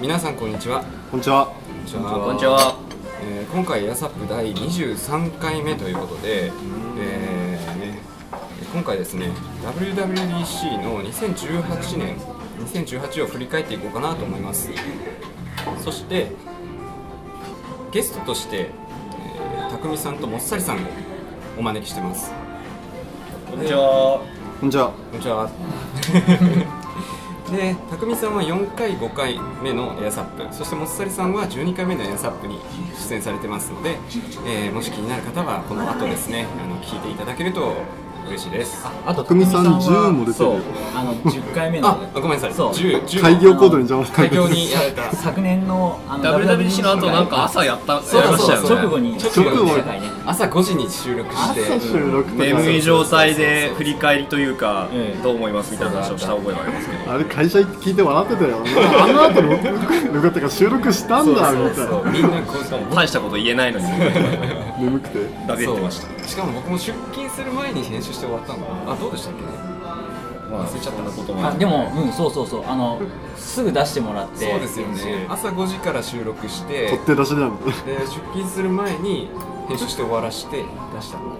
皆さんこんにちはこんにちは。こんにちはこんにちは。えー今回エアサップ第23回目ということで、えーね、今回ですね WWDC の2018年2018を振り返っていこうかなと思いますそしてゲストとして、えー、匠さんともっさりさんをお招きしてますこんにちは。こんにちは。こんにちは。で、匠さんは4回、5回目のエアサップ、そしてもっさりさんは12回目のエアサップに出演されてますので、えーもし気になる方はこの後ですね、あの聞いていただけると嬉しいです。あ、あと匠さんは10も出てるよそうあの10回目のごめんなさい。そう10、10 開業コードに邪魔されて開業にやられた。昨年のあの WWDC の後なんか朝やった、そうだやりましたよね。直後に直後に朝5時に収録して、朝収録とか眠い状態で振り返りというかええ、どう思いますみたいな話をした覚えがありますけど。あれ会社行って聞いて笑ってたよ。あの後のよかったから収録したんだみたいそうな。みんなこう大したこと言えないのに、眠くて。だべってました。しかも僕も出勤する前に編集して終わったのかな。あどうでしたっけ？ねまあ、忘れちゃったな。こともあでもうんそうそうそう。あのすぐ出してもらってそうですよね。朝5時から収録して取って出しなんだ。で出勤する前に編集して終わらして出したの。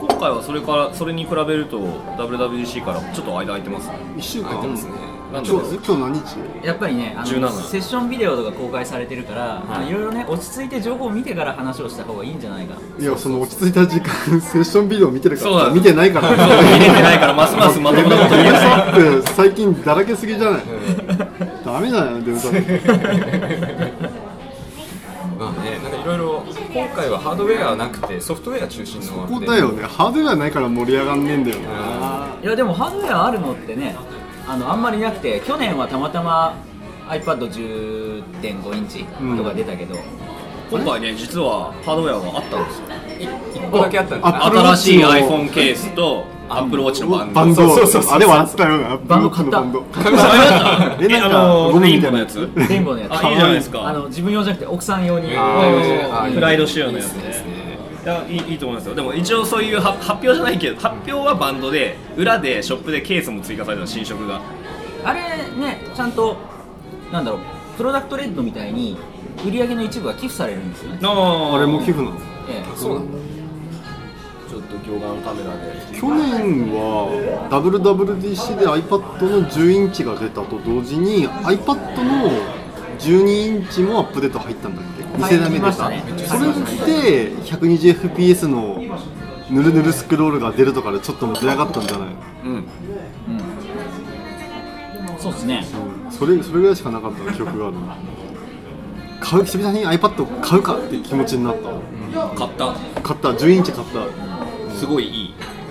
今回はそれから、それに比べると WWDC からちょっと間空いてますね。一週間空いてますね今日今日何日？やっぱりねあの17セッションビデオとか公開されてるから、はいい、ろいろね落ち着いて情報を見てから話をした方がいいんじゃないかいやその落ち着いた時間セッションビデオ見てるから見てないから。見れてないから、ますますまともなこと言えない。さって最近だらけすぎじゃない？ダメだよデブさん。まあねなんかいろいろ今回はハードウェアはなくてソフトウェア中心のここだよね。ハードウェアないから盛り上がんねえんだよな。いやでもハードウェアあるのってねあのあんまりなくて去年はたまたま iPad10.5 インチとか出たけど、今回ね、実はハードウェアがあったんです。よ。1個だけあったんだ。あ新しい iPhone ケースと Apple Watch のバンド。バンドそうそうあれ笑ったよな。バンド買った。バンド。ありましたえな。んレインボーのやつ？レインボーのやつ。あ、いいじゃないですか。あの自分用じゃなくて奥さん用に。フライド仕様のやつですねいやいいいいと思いますよ。でも一応そういうは発表じゃないけど発表はバンドで裏でショップでケースも追加された新色が。あれねちゃんとなんだろうプロダクトレッドみたいに売り上げの一部が寄付されるんですよね、ああれも寄付なの？ええ。そうなんだ。ちょっと魚眼カメラで。去年は WWDC で iPad の10インチが出たと同時に iPad の12インチもアップデート入ったんだっけ？2世代目出た、入りましたね。それで 120fps のぬるぬるスクロールが出るとかでちょっと盛り上がったんじゃない？うん。そうですね。う。んそれそれぐらいしかなかった記憶がある。買う久々に iPad 買うかって気持ちになった？買った。買った。10インチ買った。すごいいい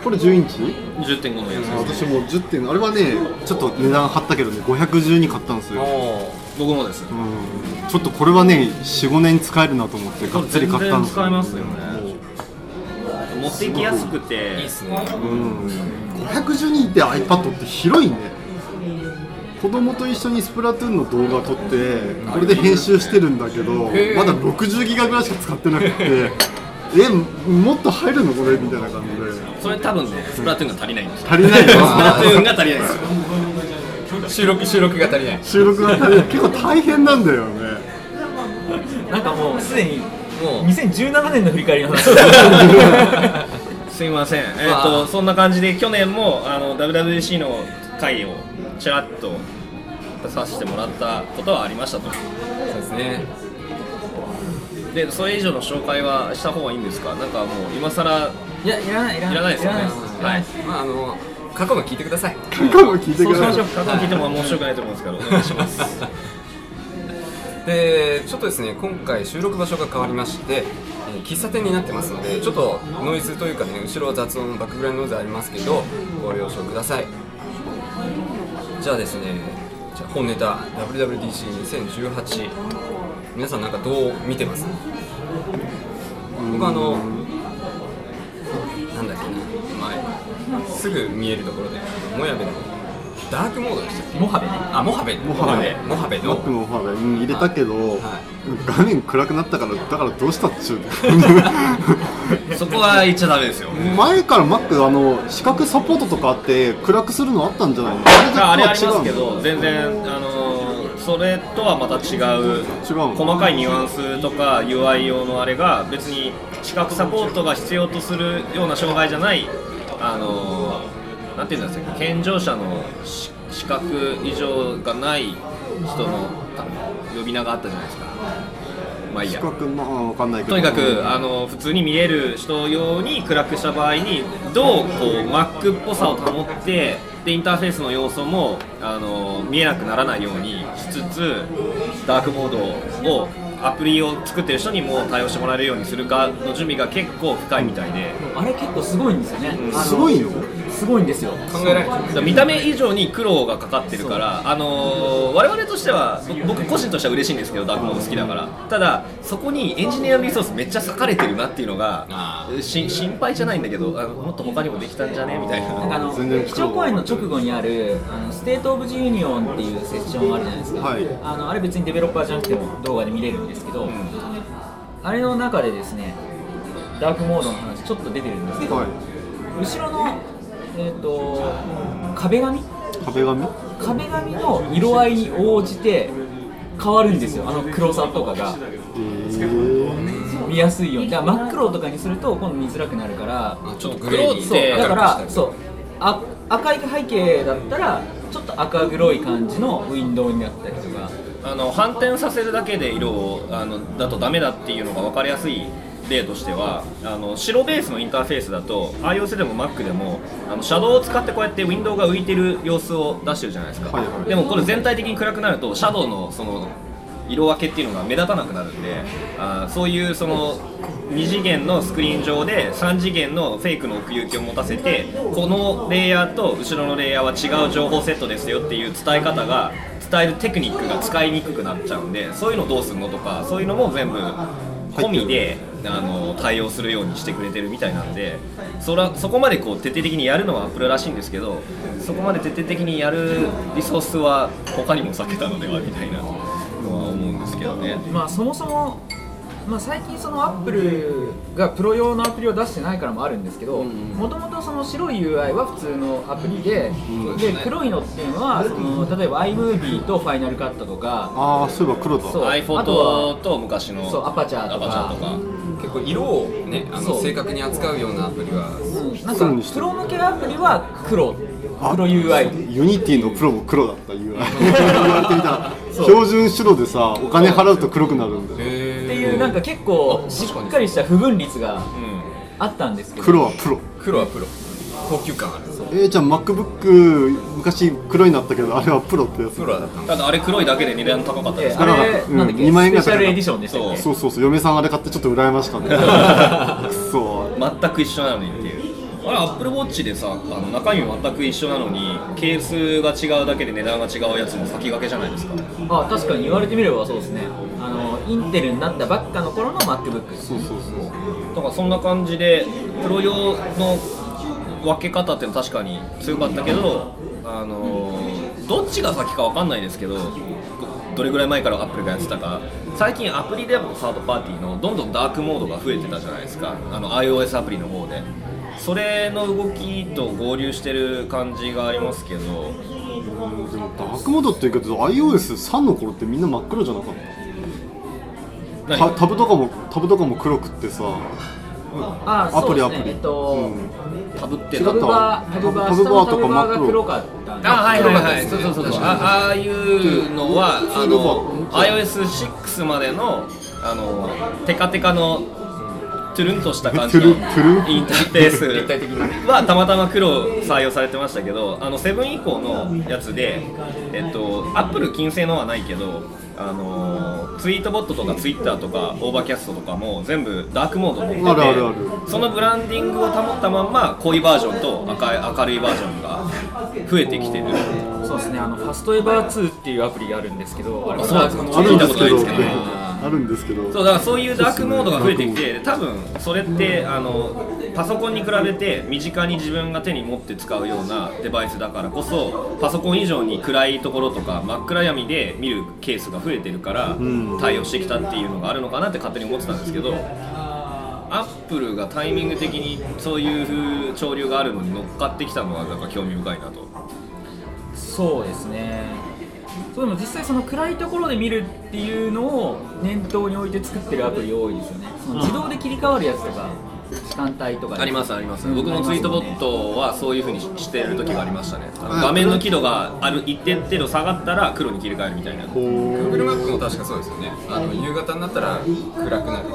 これ10インチ？10.5のやつです私も10点。あれはねちょっと値段張ったけどね510に買ったんですよ。僕もです。うん。ちょっとこれはね45年使えるなと思ってがっつり買ったんです全然使えますよね。持っていきやすくて。いいっすね。うん。512って iPad って広いね。子供と一緒にスプラトゥーンの動画撮ってこれで編集してるんだけどまだ60ギガぐらいしか使ってなくてえもっと入るのこれ？みたいな感じで。それ多分ねスプラトゥーンが足りないんですよ。足りない スプラのトゥーンが足りないんですよ。収録収録が足りない。収録が足りない。結構大変なんだよね。なんかもうすでにもう2017年の振り返りの話。すいません、えー、とそんな感じで去年もあの WWDC の回をちらっと出させてもらったことはありましたと。そうですねでそれ以上の紹介はした方がいいんですか？なんかもう今更いやいらないいらない。ですよね。はい。まああの過去の聞いてください。過去も聞いてください。そうしましょう過去聞いても面白くないと思うんですからお願いします。でちょっとですね今回収録場所が変わりまして、えー喫茶店になってますのでちょっとノイズというかね後ろは雑音バックグラウンドノイズありますけどご了承ください。じゃあですねじゃあ本ネタ WWDC2018 皆さんなんかどう見てます？僕あのなんだっけな前すぐ見えるところでもやべのダークモードでしたっけ？モハベね。あモハベモハベ。モハベの。ノックのファーで、うん、入れたけど、は画面暗くなったからだからどうしたっちゅう そこは言っちゃダメですよ。前から Mac あの視覚サポートとかあって暗くするのあったんじゃないの？ああれありとは違うますけど全然あのそれとはまた違う細かいニュアンスとか UI 用のあれが別に視覚サポートが必要とするような障害じゃないあのなんていうんですか健常者のし視覚異常がない人のた呼び名があったじゃないですか。まあいいや。視覚まあわかんないけど。とにかくあの普通に見える人用に暗くした場合にどうこう Mac っぽさを保ってでインターフェースの要素もあの見えなくならないようにしつつダークモードをアプリを作ってる人にも対応してもらえるようにするかの準備が結構深いみたいで。あれ結構すごいんですよね、あのすごいのすごいんですよ。考えられない見た目以上に苦労がかかってるから、あのー我々としてはぼ僕個人としては嬉しいんですけどダークモード好きだから。ただそこにエンジニアリソースめっちゃ割かれてるなっていうのが心配じゃないんだけどあのもっと他にもできたんじゃね？みたいな。なんかあの基調講演の直後にあるあの State of the Union っていうセッションあるじゃないですか、はい。あのあれ別にデベロッパーじゃなくても動画で見れるんですけど、あれの中でですねダークモードの話ちょっと出てるんですけど、はい。後ろの、えー、と壁紙？壁紙？壁紙の色合いに応じて変わるんですよ。あの黒さとかが。えー、見やすいように。だから真っ黒とかにすると今度見づらくなるから。あちょっとグレーに黒ってだからそう。あ赤い背景だったらちょっと赤黒い感じのウィンドウになったりとか。あの反転させるだけで色をあのだとダメだっていうのが分かりやすい例としてはあの白ベースのインターフェースだと iOS でも Mac でもあのシャドウを使ってこうやってウィンドウが浮いてる様子を出してるじゃないですか、はいはい。でもこれ全体的に暗くなるとシャドウのその色分けっていうのが目立たなくなるんであーそういうその2次元のスクリーン上で3次元のフェイクの奥行きを持たせてこのレイヤーと後ろのレイヤーは違う情報セットですよっていう伝え方が伝えるテクニックが使いにくくなっちゃうんでそういうのどうするのとかそういうのも全部込みであの対応するようにしてくれてるみたいなんでそらそこまでこう徹底的にやるのはアップルらしいんですけどそこまで徹底的にやるリソースは他にも避けたのではみたいなのは思うんですけどね。まあそもそもまあ、最近そのアップルがプロ用のアプリを出してないからもあるんですけどもともとその白い UI は普通のアプリで,、で黒いのっていうのはその例えば iMovie と Final Cut とかああそういえば黒だ。そう。iPhone あとはと昔のそうアパチャーとか。結構色をねあの正確に扱うようなアプリは。うん。なんかプロ向けアプリは黒。黒 UI Unity のプロも黒だった UI 言われてみたら標準白でさお金払うと黒くなるんだよいうなんか結構しっかりした不分率がうん。あったんですけど。黒はプロ黒はプロ高級感ある。えー、じゃあ MacBook 昔黒になったけどあれはプロってやつ。プロだったただあれ黒いだけで値段高かったです。えあれ、うん。なんだっけ、2万円ぐらいスペシャルエディションでしたっけ？そうそうそう。そう嫁さんあれ買ってちょっと羨ましかった。くそ全く一緒なのにっていう。あれアップルウォッチでさあの中身全く一緒なのにケースが違うだけで値段が違うやつも先駆けじゃないですか。あ確かに言われてみればそうですねインテルになったばっかの頃の MacBook そうそうそう。だからそんな感じでプロ用の分け方っていうのは確かに強かったけど、あのーどっちが先か分かんないですけどどれぐらい前からアップルがやってたか。最近アプリでもサードパーティーのどんどんダークモードが増えてたじゃないですか。あの iOS アプリの方で。それの動きと合流してる感じがありますけど。でもダークモードって言うけど iOS3 の頃ってみんな真っ黒じゃなかった？何タタブとかもタブとかも黒くってさ。あアプリアプリ。えっと、タブって違ったタブバータブバータブバーとか真っ黒。黒かあはいはいはい、そうそうそうあああいうのはあの iOS6 までのあのテカテカのトゥルンとした感じのインターフェース立体的なね。はたまたま黒採用されてましたけどあの7以降のやつでえっとアップル純正のはないけどあの Tweetbot とかツイッターとか Overcast とかも全部ダークモードに乗っててあるあるある。そのブランディングを保ったまんま濃いバージョンと赤い明るいバージョンが増えてきてる。そうですね。あの FastEver 2っていうアプリがあるんですけどあれ聞いたことないですけどあるんですけど。そうだからそういうダークモードが増えてきて多分それってあのパソコンに比べて身近に自分が手に持って使うようなデバイスだからこそパソコン以上に暗いところとか真っ暗闇で見るケースが増えてるからん。対応してきたっていうのがあるのかなって勝手に思ってたんですけどアップルがタイミング的にそういう風潮流があるのに乗っかってきたのはなんか興味深いなと。そうですねそうでも実際その暗いところで見るっていうのを念頭に置いて作ってるアプリ多いですよね。その自動で切り替わるやつとか時間帯とか。でありますあります、うん。僕のツイートボットはそういうふうにしてる時がありましたね。画面の輝度がある一定程度下がったら黒に切り替えるみたいな。Google マップも確かそうですよね。あの夕方になったら暗くなる。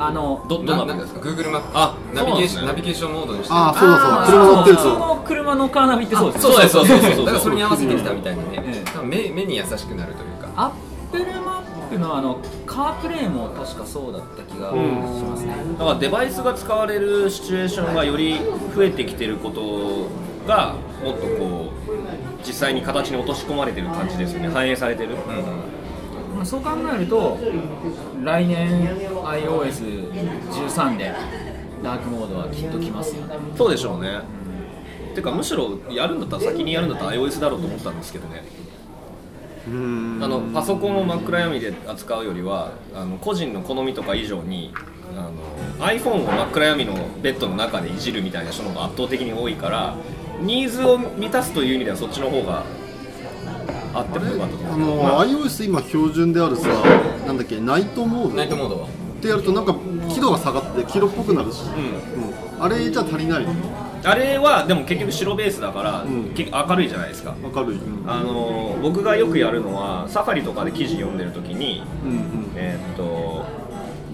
あのどどんなんですか？Google マップ。あナビゲーション、ね。ナビゲーションモードにしてあーそうだそう。車乗ってる車のカーナビってそうですそうですそうですだからそれに合わせてきたみたいなね目目に優しくなるというか。アップルマップのあの CarPlay も確かそうだった気がしますね、だからデバイスが使われるシチュエーションがより増えてきてることがもっとこう実際に形に落とし込まれてる感じですよね。反映されてる、まあそう考えると来年 iOS13 でダークモードはきっと来ますよ。ねそうでしょうね。てかむしろやるんだったら先にやるんだったら iOS だろうと思ったんですけどねあのパソコンを真っ暗闇で扱うよりはあの個人の好みとか以上にあの iPhone を真っ暗闇のベッドの中でいじるみたいな人の方が圧倒的に多いからニーズを満たすという意味ではそっちの方があってもよかとあ思う、のまあ。iOS 今標準であるさなんだっけナイトモード？ナイトモードは。ってやるとなんか輝度が下がって黄色っぽくなるし、うん。うん。あれじゃ足りないのあれはでも結局白ベースだから、うん。明るいじゃないですか。明るい、うん。あの僕がよくやるのはサファリとかで記事読んでる時にうんうん。えーっと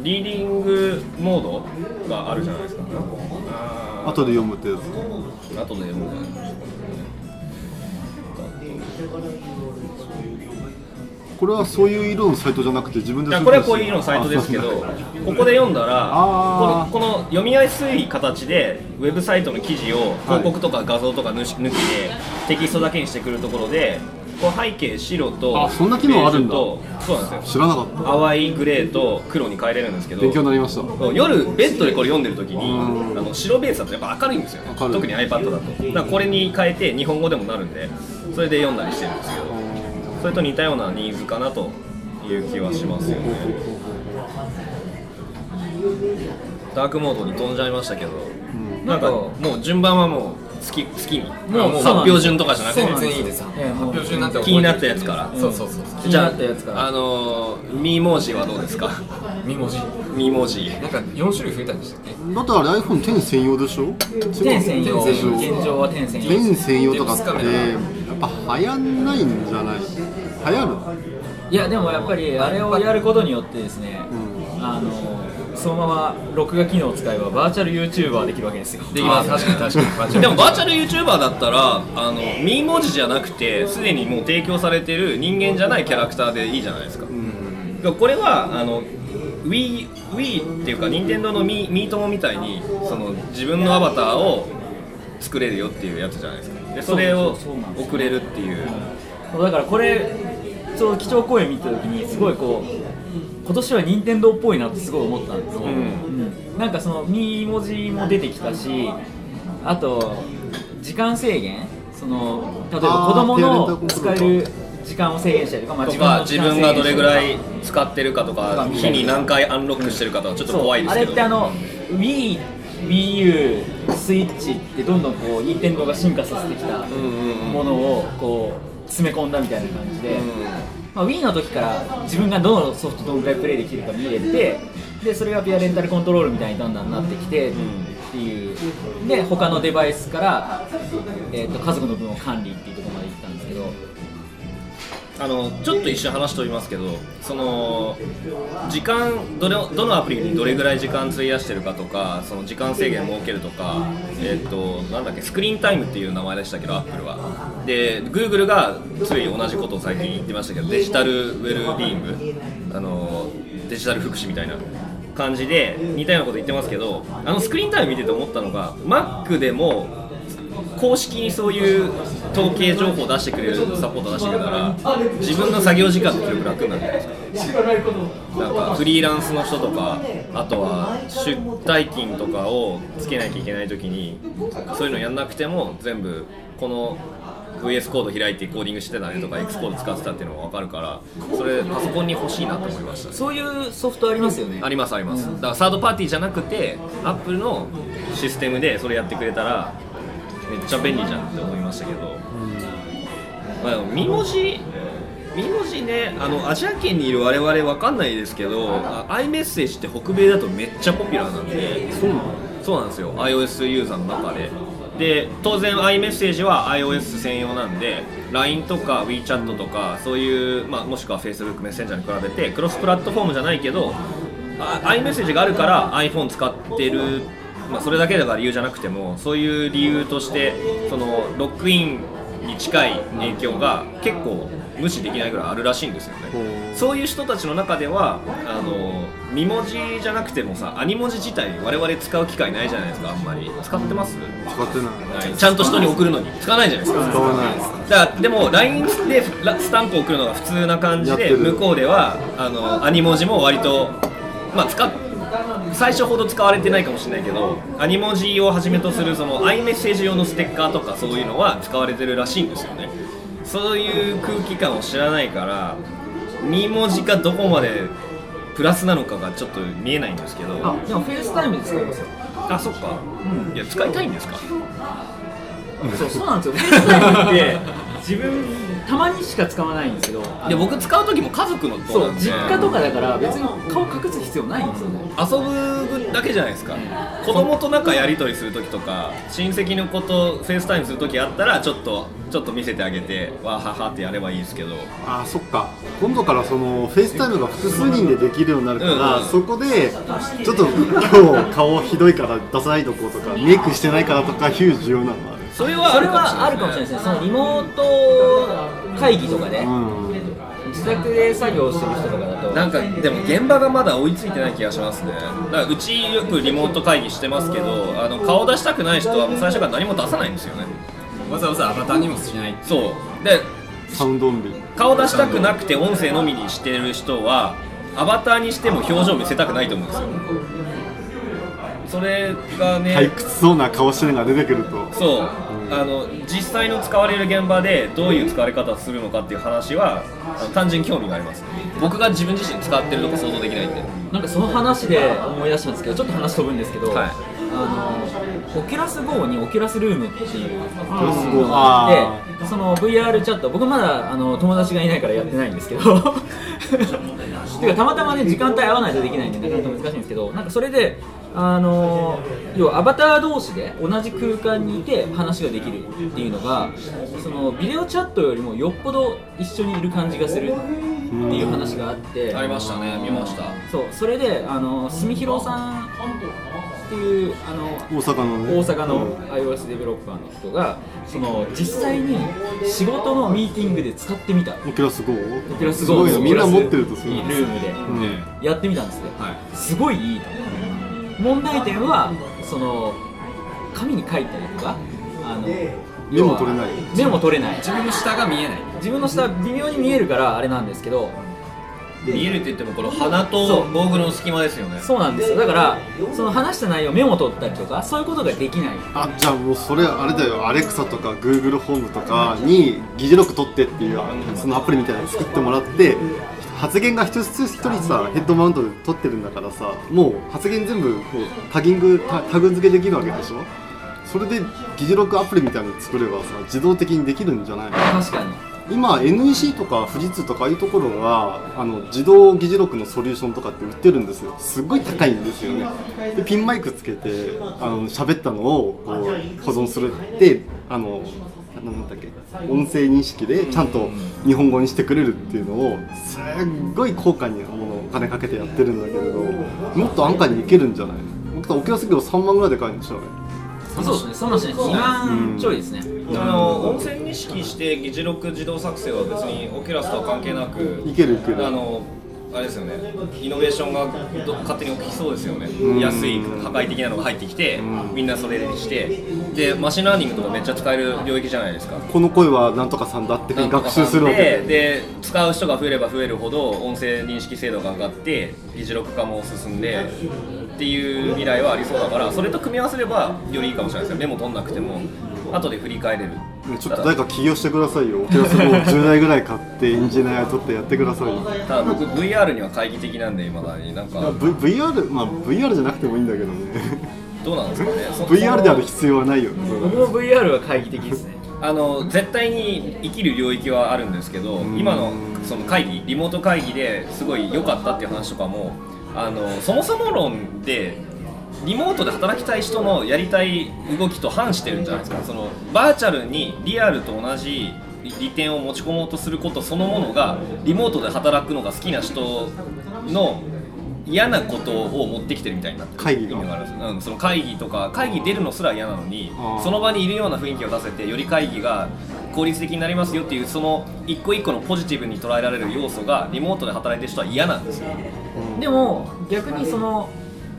リーディングモードがあるじゃないですか。後で読むってやつ。後で読むんじゃないこれはそういう色のサイトじゃなくて自分でいやこれはこういう色のサイトですけどここで読んだらこの読みやすい形でウェブサイトの記事を広告とか画像とか抜き抜きでテキストだけにしてくるところでこう背景白とあそんな機能あるんだ。そうなんですよ。知らなかった。淡いグレーと黒に変えれるんですけど勉強になりました。夜ベッドでこれ読んでる時にうん。あの白ベースだとやっぱ明るいんですよね。特に iPad だと。だこれに変えて日本語でもなるんでそれで読んだりしてるんですけどそれと似たようなニーズかなという気はしますよね。ダークモードに飛んじゃいましたけど、なんかもう順番はもう好き好きにもう発表順とかじゃなくて。全然いいです。発表中になって気になったやつから。そうそうそう気になったやつから。あのー、ミーモージはどうですか？ミ文字ミーモージ。なんか4種類増えたんでしたっけ？だってあれ iPhone10 専用でしょ？天専用。現状は天専用。10専用とかってやっぱ流行んないんじゃない？流行る？いやでもやっぱりあれをやることによってですね、うあのそのまま録画機能を使えばバーチャル YouTuber できるわけですよ。できます。あー確かに確かに。でもバーチャル YouTuber だったらあのミー文字じゃなくてすでにもう提供されてる人間じゃないキャラクターでいいじゃないですか、これはあの Wii, Wii っていうか任天堂のミミートモみたいにその自分のアバターを作れるよっていうやつじゃないですかでそれを送れるっていう。だからこれちょうど基調講演見た時にすごいこう今年は任天堂っぽいなってすごい思ったんですよ、うん。うん。なんかその「み」文字も出てきたしあと時間制限。その例えば子供の使える時間を制限したりとか、まあ、とかの自分がどれぐらい使ってるかととかか日に何回アンロックしてるかとかちょっと怖いですけど。あれってあの WiiWiiU スイッチってどんどんこう任天堂が進化させてきたものをこう詰め込んだみたいな感じで、うんまあ、Wii の時から自分がどのソフトどのぐらいプレイできるか見れてでそれがペアレンタルコントロールみたいにだんだんなってきてっていう。で他のデバイスから、えー、と家族の分を管理っていうところまで行ったんですけどあのちょっと一瞬話飛びますけどその時間どれどのアプリにどれぐらい時間費やしてるかとかその時間制限を設けるとか、えっとなんだっけスクリーンタイムっていう名前でしたけどアップルは。で Google がつい同じことを最近言ってましたけどデジタルウェルビーイングあのデジタル福祉みたいな感じで似たようなこと言ってますけどあのスクリーンタイム見てて思ったのが Mac でも公式にそういう統計情報を出してくれるサポートを出してくれたら自分の作業時間ってすごく楽になるじゃないですかなんかフリーランスの人とかあとは出退勤とかをつけなきゃいけない時にそういうのやんなくても全部この VS コード開いてコーディングしてたねとか X コード使ってたっていうのが分かるからそれパソコンに欲しいなと思いましたね。そういうソフトありますよね。ありますあります。だからサードパーティーじゃなくてアップルのシステムでそれやってくれたらめっちゃ便利じゃんって思いましたけど、まあ、でも見文字ミモジねあのアジア圏にいる我々わかんないですけどあ iMessage って北米だとめっちゃポピュラーなんで。そうなのそうなんですよ。iOS ユーザーの中で。で当然 iMessage は iOS 専用なんで LINE とか WeChat とかそういう、まあ、もしくは Facebook メッセンジャーに比べてクロスプラットフォームじゃないけどあ iMessage があるから iPhone 使ってる、まあ、それだけだから理由じゃなくてもそういう理由としてそのロックインに近い影響が結構無視できないぐらいあるらしいんですよね。そういう人たちの中ではあの2文字じゃなくてもさアニ文字自体我々使う機会ないじゃないですかあんまり。使ってます、使ってない。はいちゃんと人に送るのに。使わないじゃないですか。使わない。だからでも LINE でスタンプを送るのが普通な感じで向こうではあのアニ文字も割とまあ使っ最初ほど使われてないかもしれないけどアニ文字をはじめとするその iMessage 用のステッカーとかそういうのは使われてるらしいんですよね。そういう空気感を知らないからアニ文字がどこまでプラスなのかがちょっと見えないんですけど。あでも FaceTime で使いますよ。あそっか、いや使いたいんですか？そうそうなんですよ。 FaceTime って自分たまにしか使わないんですけどで僕使う時も家族のそう実家とかだから別に顔隠す必要ないんですよね。遊ぶだけじゃないですか。子供となんかやり取りする時とか親戚の子と FaceTime する時あったらちょっとちょっと見せてあげてわーははってやればいいですけど。あそっか。今度からその FaceTime が複数人でできるようになるから、うん。うんそこでちょっと今日顔ひどいから出さないとこうとかメイクしてないからとかいう需要なのそれはあるかもしれない。ですね。そのリモート会議とかでうん。自宅で作業してる人とかだと。なんかでも現場がまだ追いついてない気がしますね。だからうちよくリモート会議してますけどあの顔出したくない人はもう最初から何も出さないんですよね。わざわざアバターにもしないそう。でサウンドオンリー。顔出したくなくて音声のみにしてる人はアバターにしても表情見せたくないと思うんですよ。それがね、退屈そうな顔してるのが出てくると。そうあの実際の使われる現場でどういう使われ方をするのかっていう話はあの単純に興味があります。僕が自分自身使ってるとこ想像できないんで。なんかその話で思い出したんですけどちょっと話飛ぶんですけど、はい。あのオキュラス GO にオキュラスルームっていうラス GO のがあってその VR チャット僕まだあの友達がいないからやってないんですけど てかたまたまね時間帯合わないとできないんでなかなか難しいんですけどなんかそれであの要はアバター同士で同じ空間にいて話ができるっていうのがそのビデオチャットよりもよっぽど一緒にいる感じがするっていう話があって。ありましたね。見ました。そう。それであの住広さんっていうあの大阪のね。大阪の iOS デベロッパーの人がその実際に仕事のミーティングで使ってみた。オキュラス GO オキュラスす GO ごいよみんな持ってるとすルるー。ムで。うん。やってみたんですよ。はい。すごいいいと問題点はその紙に書いたりとかあのメモ取れない。メモ取れない。自分の下が見えない。自分の下微妙に見えるからあれなんですけど見えるって言ってもこの鼻とゴーグルの隙間ですよね。そうなんですよ。だからその話した内容メモ取ったりとかそういうことができない。あじゃあもうそれあれだよ。アレクサとかグーグルホームとかに議事録取ってっていうそのアプリみたいなの作ってもらって発言が一つ一人さヘッドマウントで取ってるんだからさもう発言全部こうタギングタタグ付けできるわけでしょ？それで議事録アプリみたいなの作ればさ自動的にできるんじゃない？の確かに。今 NEC とか富士通とかああいうところがあの自動議事録のソリューションとかって売ってるんですよ。すっごい高いんですよね。でピンマイクつけてあの喋ったのをこう保存する。ってあのなんだっけ音声認識でちゃんと日本語にしてくれるっていうのをすっごい高価にお金かけてやってるんだけれどもっと安価にいけるんじゃない？僕と沖縄業3万ぐらいで買えるんでしょうね。そうですね。そんなしないです。2万ちょいですね。あの音声認識して議事録自動作成は別にオキュラスとは関係なくいけるいける。あのあれですよね。イノベーションがど勝手に起きそうですよね。安い破壊的なのが入ってきてみんなそれにして。で machine learning とかめっちゃ使える領域じゃないですか。この声はなんとかさんだって学習するわけ。でで使う人が増えれば増えるほど音声認識精度が上がって議事録化も進んでっていう未来はありそうだからそれと組み合わせればよりいいかもしれないですよ。メモ取んなくても後で振り返れるねちょっと誰か起業してくださいよ。 Oculus も10台ぐらい買ってエンジニア取ってやってくださいよ。ただ僕 VR には懐疑的なんで今だになんか v、VR、まあ VR じゃなくてもいいんだけどね。どうなんですかねそ VR である必要はないよね。僕も VR は懐疑的ですねあの絶対に生きる領域はあるんですけど今のその会議リモート会議ですごい良かったっていう話とかもあのそもそも論でリモートで働きたい人のやりたい動きと反してるんじゃないですか。そのバーチャルにリアルと同じ利点を持ち込もうとすることそのものがリモートで働くのが好きな人の嫌なことを持ってきてるみたいになってる会議が意味があるんですうん、その会議とか会議出るのすら嫌なのにその場にいるような雰囲気を出せてより会議が効率的になりますよっていうその一個一個のポジティブに捉えられる要素がリモートで働いてる人は嫌なんですよ。でも逆にその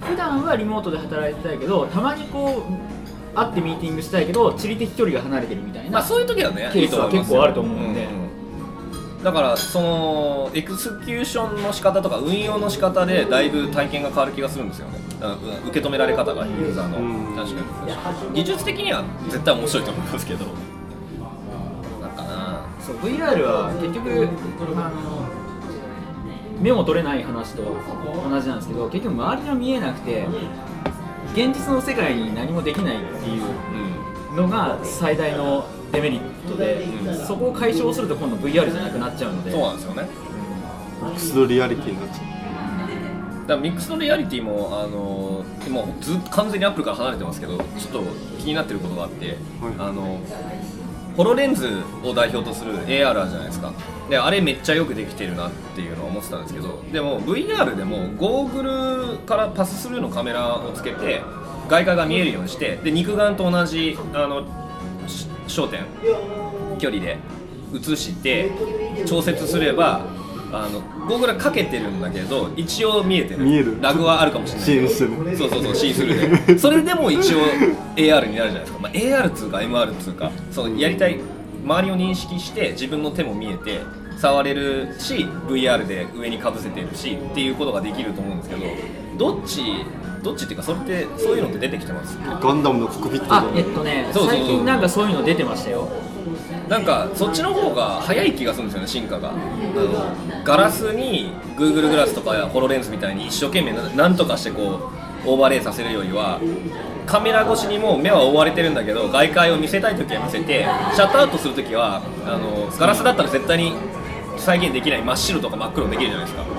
普段はリモートで働いてたいけどたまにこう会ってミーティングしたいけど地理的距離が離れてるみたいな、まあそういう時はねケースは結構あると思うんで。んだからそのエクスキューションの仕方とか運用の仕方でだいぶ体験が変わる気がするんですよね。受け止められ方がユーザーの。うん。確かに。技術的には絶対面白いと思いますけど。なんかな。そう VR は結局あの目も取れない話と同じなんですけど結局周りが見えなくて現実の世界に何もできないっていううんのが最大のデメリットで、うんそこを解消すると今度 VR じゃなくなっちゃうので。そうなんですよね。ミックスドリアリティになっちゃだからミックスドリアリティもあのもうずっと完全にアップルから離れてますけどちょっと気になってることがあって、あのホロレンズを代表とする AR あるじゃないですか。であれめっちゃよくできてるなっていうのは思ってたんですけどでも VR でもゴーグルからパススルーのカメラをつけて外界が見えるようにしてで肉眼と同じあの焦点距離で映して調節すればあのゴーグルはかけてるんだけど一応見えてる。見える。ラグはあるかもしれない。シーンする。そうそうそうシースルーでそれでも一応 AR になるじゃないですか、まあ、AR っつうか MR っつうか。そのやりたい。周りを認識して自分の手も見えて触れるし VR で上にかぶせてるしっていうことができると思うんですけどどっちどっちっていうかそれってそういうのって出てきてます？うガンダムのコックピットあえっでとねそうそうそう。最近なんかそういうの出てましたよなんかそっちの方が早い気がするんですよね進化が。あのガラスに Google グラスとかや HoloLens みたいに一生懸命ななんとかしてこうオーバーレイさせるよりはカメラ越しにもう目は覆われてるんだけど外界を見せたい時は見せてシャットアウトする時はあのガラスだったら絶対に再現できない真っ白とか真っ黒できるじゃないですか。だか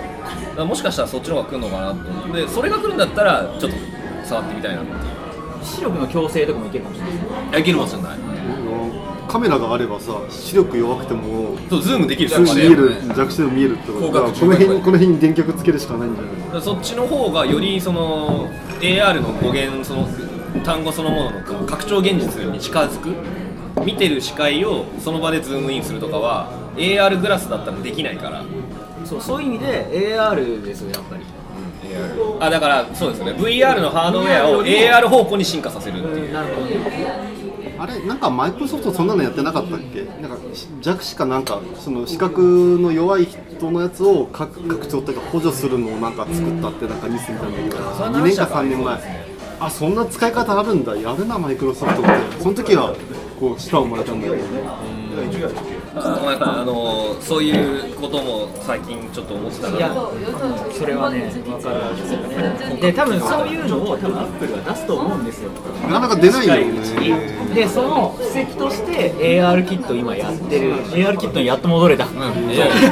らもしかしたらそっちの方が来るのかなと思ってでそれが来るんだったらちょっと触ってみたいなっていう。視力の矯正とかもいけるかもしれないですね。いやいけるかもしれないカメラがあればさ視力弱くてもそうズームできる。普通に見えるね弱視でも見えるってことは広角この辺にこの辺に電極つけるしかないんじゃない？そっちの方がよりその AR の語源その単語そのものの拡張現実に近づく。見てる視界をその場でズームインするとかは AR グラスだったらできないから。そうそういう意味で AR ですよやっぱり。あだからそうですね。VR のハードウェアを AR 方向に進化させるっていう。なるほどあれなんかマイクロソフトそんなのやってなかったっけ？なんか弱視かなんかその視覚の弱い人のやつを拡拡張というか補助するのをなんか作ったってなんかニュースみたいなのが2年か3年前あそんな使い方あるんだ。やるなマイクロソフトって。その時はこう舌をもらえたんだけどねああのそういうことも最近ちょっと思ってたいやらそれはね分かるんですよね。で多分そういうのを多分アップルが出すと思うんですよ。なかなか出ないよね。にでその布石として AR キット今やってる。AR キットにやっと戻れた、そう。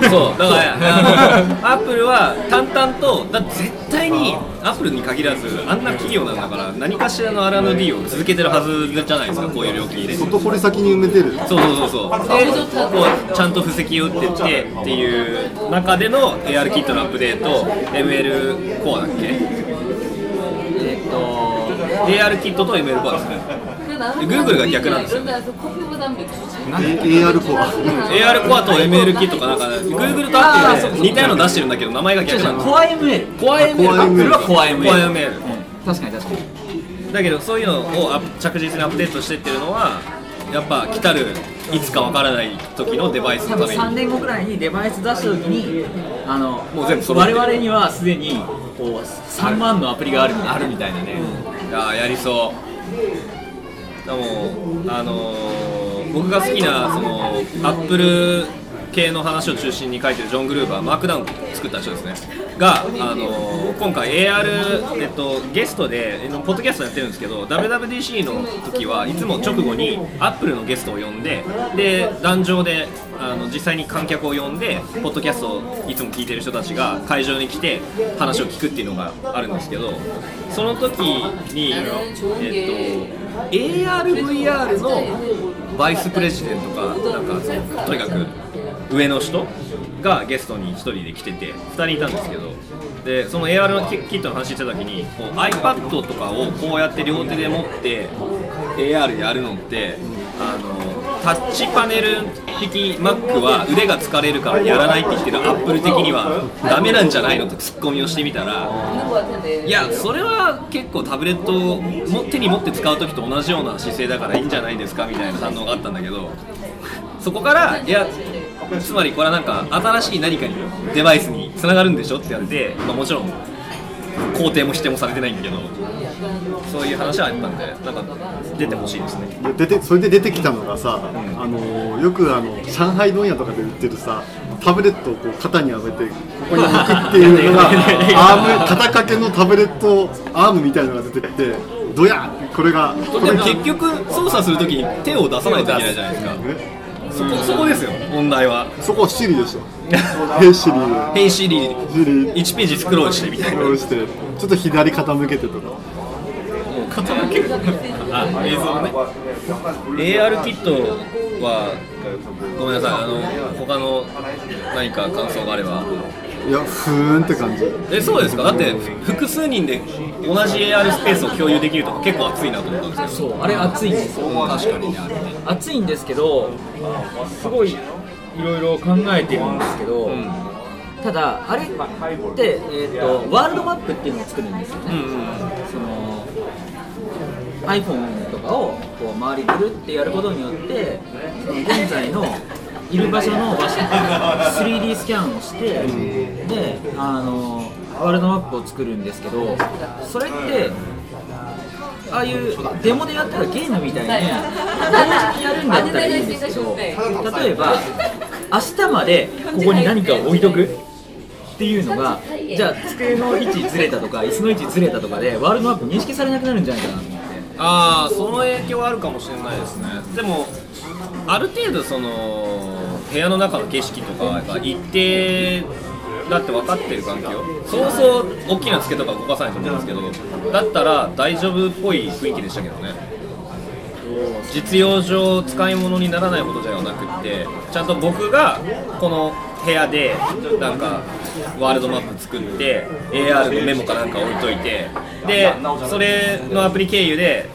そう。だからあの アップルは淡々とだ絶対にアップルに限らずあんな企業なんだから何かしらの R&D を続けてるはずじゃないですかこういう料金入れて外堀先に埋めてるそうそうそうそう。でこうちゃんと布石を打ってってっていう中での AR キットのアップデート ML コアだっけ？えっと AR キットと ML コアですね Google が逆なんですよ A- AR コア。AR コアと ML キットかなんか Google とアップルで似たようなの出してるんだけど名前が逆なんですコア ML コア ML コア ML アップルはコア ML コア ML 確かに確かに。だけどそういうのを着実にアップデートしてってるのはやっぱ来たるいつかわからない時のデバイス3のために。年後くらいにデバイス出した時にあのもう全部我々にはすでにこう3万のアプリがあるみたいなあるみたいなね。いやーやりそうでもあの僕が好きなそのアップル系の話を中心に書いてるジョン・グルーバーマークダウンを作った人ですね。が、あの今回 AR、えっと、ゲストでポッドキャストやってるんですけど WWDC の時はいつも直後にアップルのゲストを呼んでで壇上であの実際に観客を呼んでポッドキャストをいつも聞いてる人たちが会場に来て話を聞くっていうのがあるんですけどその時に、えっと ARVR のバイスプレジデントかなんかそのとにかく上の人がゲストに1人で来てて2人いたんですけどでその AR のキットの話してた時にこう iPad とかをこうやって両手で持って AR やるのってあのタッチパネル的 Mac は腕が疲れるからやらないって言ってる Apple 的にはダメなんじゃないのとツッコミをしてみたらいやそれは結構タブレットを手に持って使う時と同じような姿勢だからいいんじゃないですかみたいな反応があったんだけどそこからいやつまりこれはなんか新しい何かにデバイスにつながるんでしょって言われて、まあ、もちろん肯定も否定もされてないんだけどそういう話はあったんでなんか出てほしいですね。で出てそれで出てきたのがさ、あのよくあの上海問屋とかで売ってるさタブレットをこう肩に上げてここに置くっていうのが アーム肩掛けのタブレットアームみたいなのが出てきてどやこれがでも結局操作するときに手を出さないといけないじゃないですか。えそこそこですよ。問題は。そこシリでしょヘイシリで「ヘイシリシリ1ページスクロールしてみたいな。こうして。ちょっと左傾けてとか。傾ける。あ映像ね。AR キットはごめんなさい。あの他の何か感想があればいやふーんって感じ。えそうですか？だって複数人で同じ AR スペースを共有できるとか結構熱いなと思ったんですけど。そうあれ熱いんですよ。確かにね。あれね熱いんですけどすごいいろいろ考えてるんですけど、ただあれって、えー、とワールドマップっていうのを作るんですよね、うんうん。その iPhone とかをこう周りぐるってやることによってその現在のいる場所の場所 3D スキャンをして、であのワールドマップを作るんですけどそれってああいうデモでやったらゲームみたいに同時にやるんだったらいいんですけど例えば明日までここに何かを置いとくっていうのがじゃあ机の位置ずれたとか椅子の位置ずれたとかでワールドマップ認識されなくなるんじゃないかなと思って。ああその影響はあるかもしれないですね。でもある程度その部屋の中の景色とかが一定だって分かってる環境。そうそう大きな机とか動かさないと思うんですけどだったら大丈夫っぽい雰囲気でしたけどね。実用上使い物にならないことではなくってちゃんと僕がこの部屋でなんかワールドマップ作って AR のメモかなんか置いといてでそれのアプリ経由で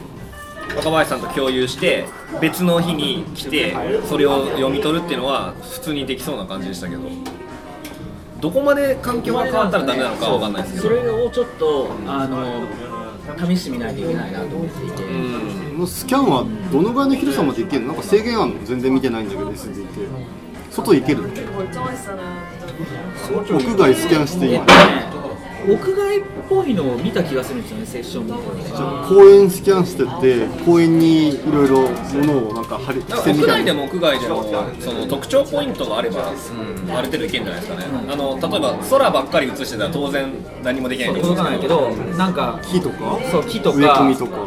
若林さんと共有して別の日に来てそれを読み取るっていうのは普通にできそうな感じでしたけど。どこまで環境が変わったらダメなのかは分かんないですけど。それをちょっとあの試してみないといけないなと思っていて、うん。このスキャンはどのぐらいの広さまでいけるの？なんか制限あるの全然見てないんだけど SD って外行けるの？屋外スキャンして今えっとね屋外っぽいのを見た気がするんですよねセッション見て。て公園スキャンしてって公園にいろいろ物をなんか貼り付箋みたいな。屋内でも屋外でもその特徴ポイントがあれば、ある程度いけるんじゃないですかね、あの例えば空ばっかり映してたら当然何もできないんです届かないけどなんか木とか？そう木とか植え込みとか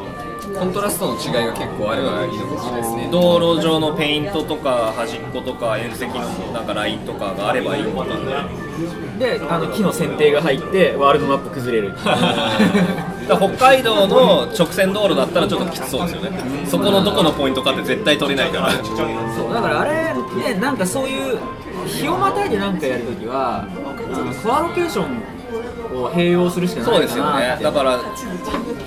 コントラストの違いが結構あればいいのかもしれないですね。道路上のペイントとか端っことか縁石のなんかラインとかがあればいいのかな。であの木の剪定が入ってワールドマップ崩れる。北海道の直線道路だったらちょっときつそうですよね。そこのどこのポイントかって絶対取れないから。そうだからあれねなんかそういう日をまたいでなんかやるときはコアロケーションを併用するしかないかそうですよね。だから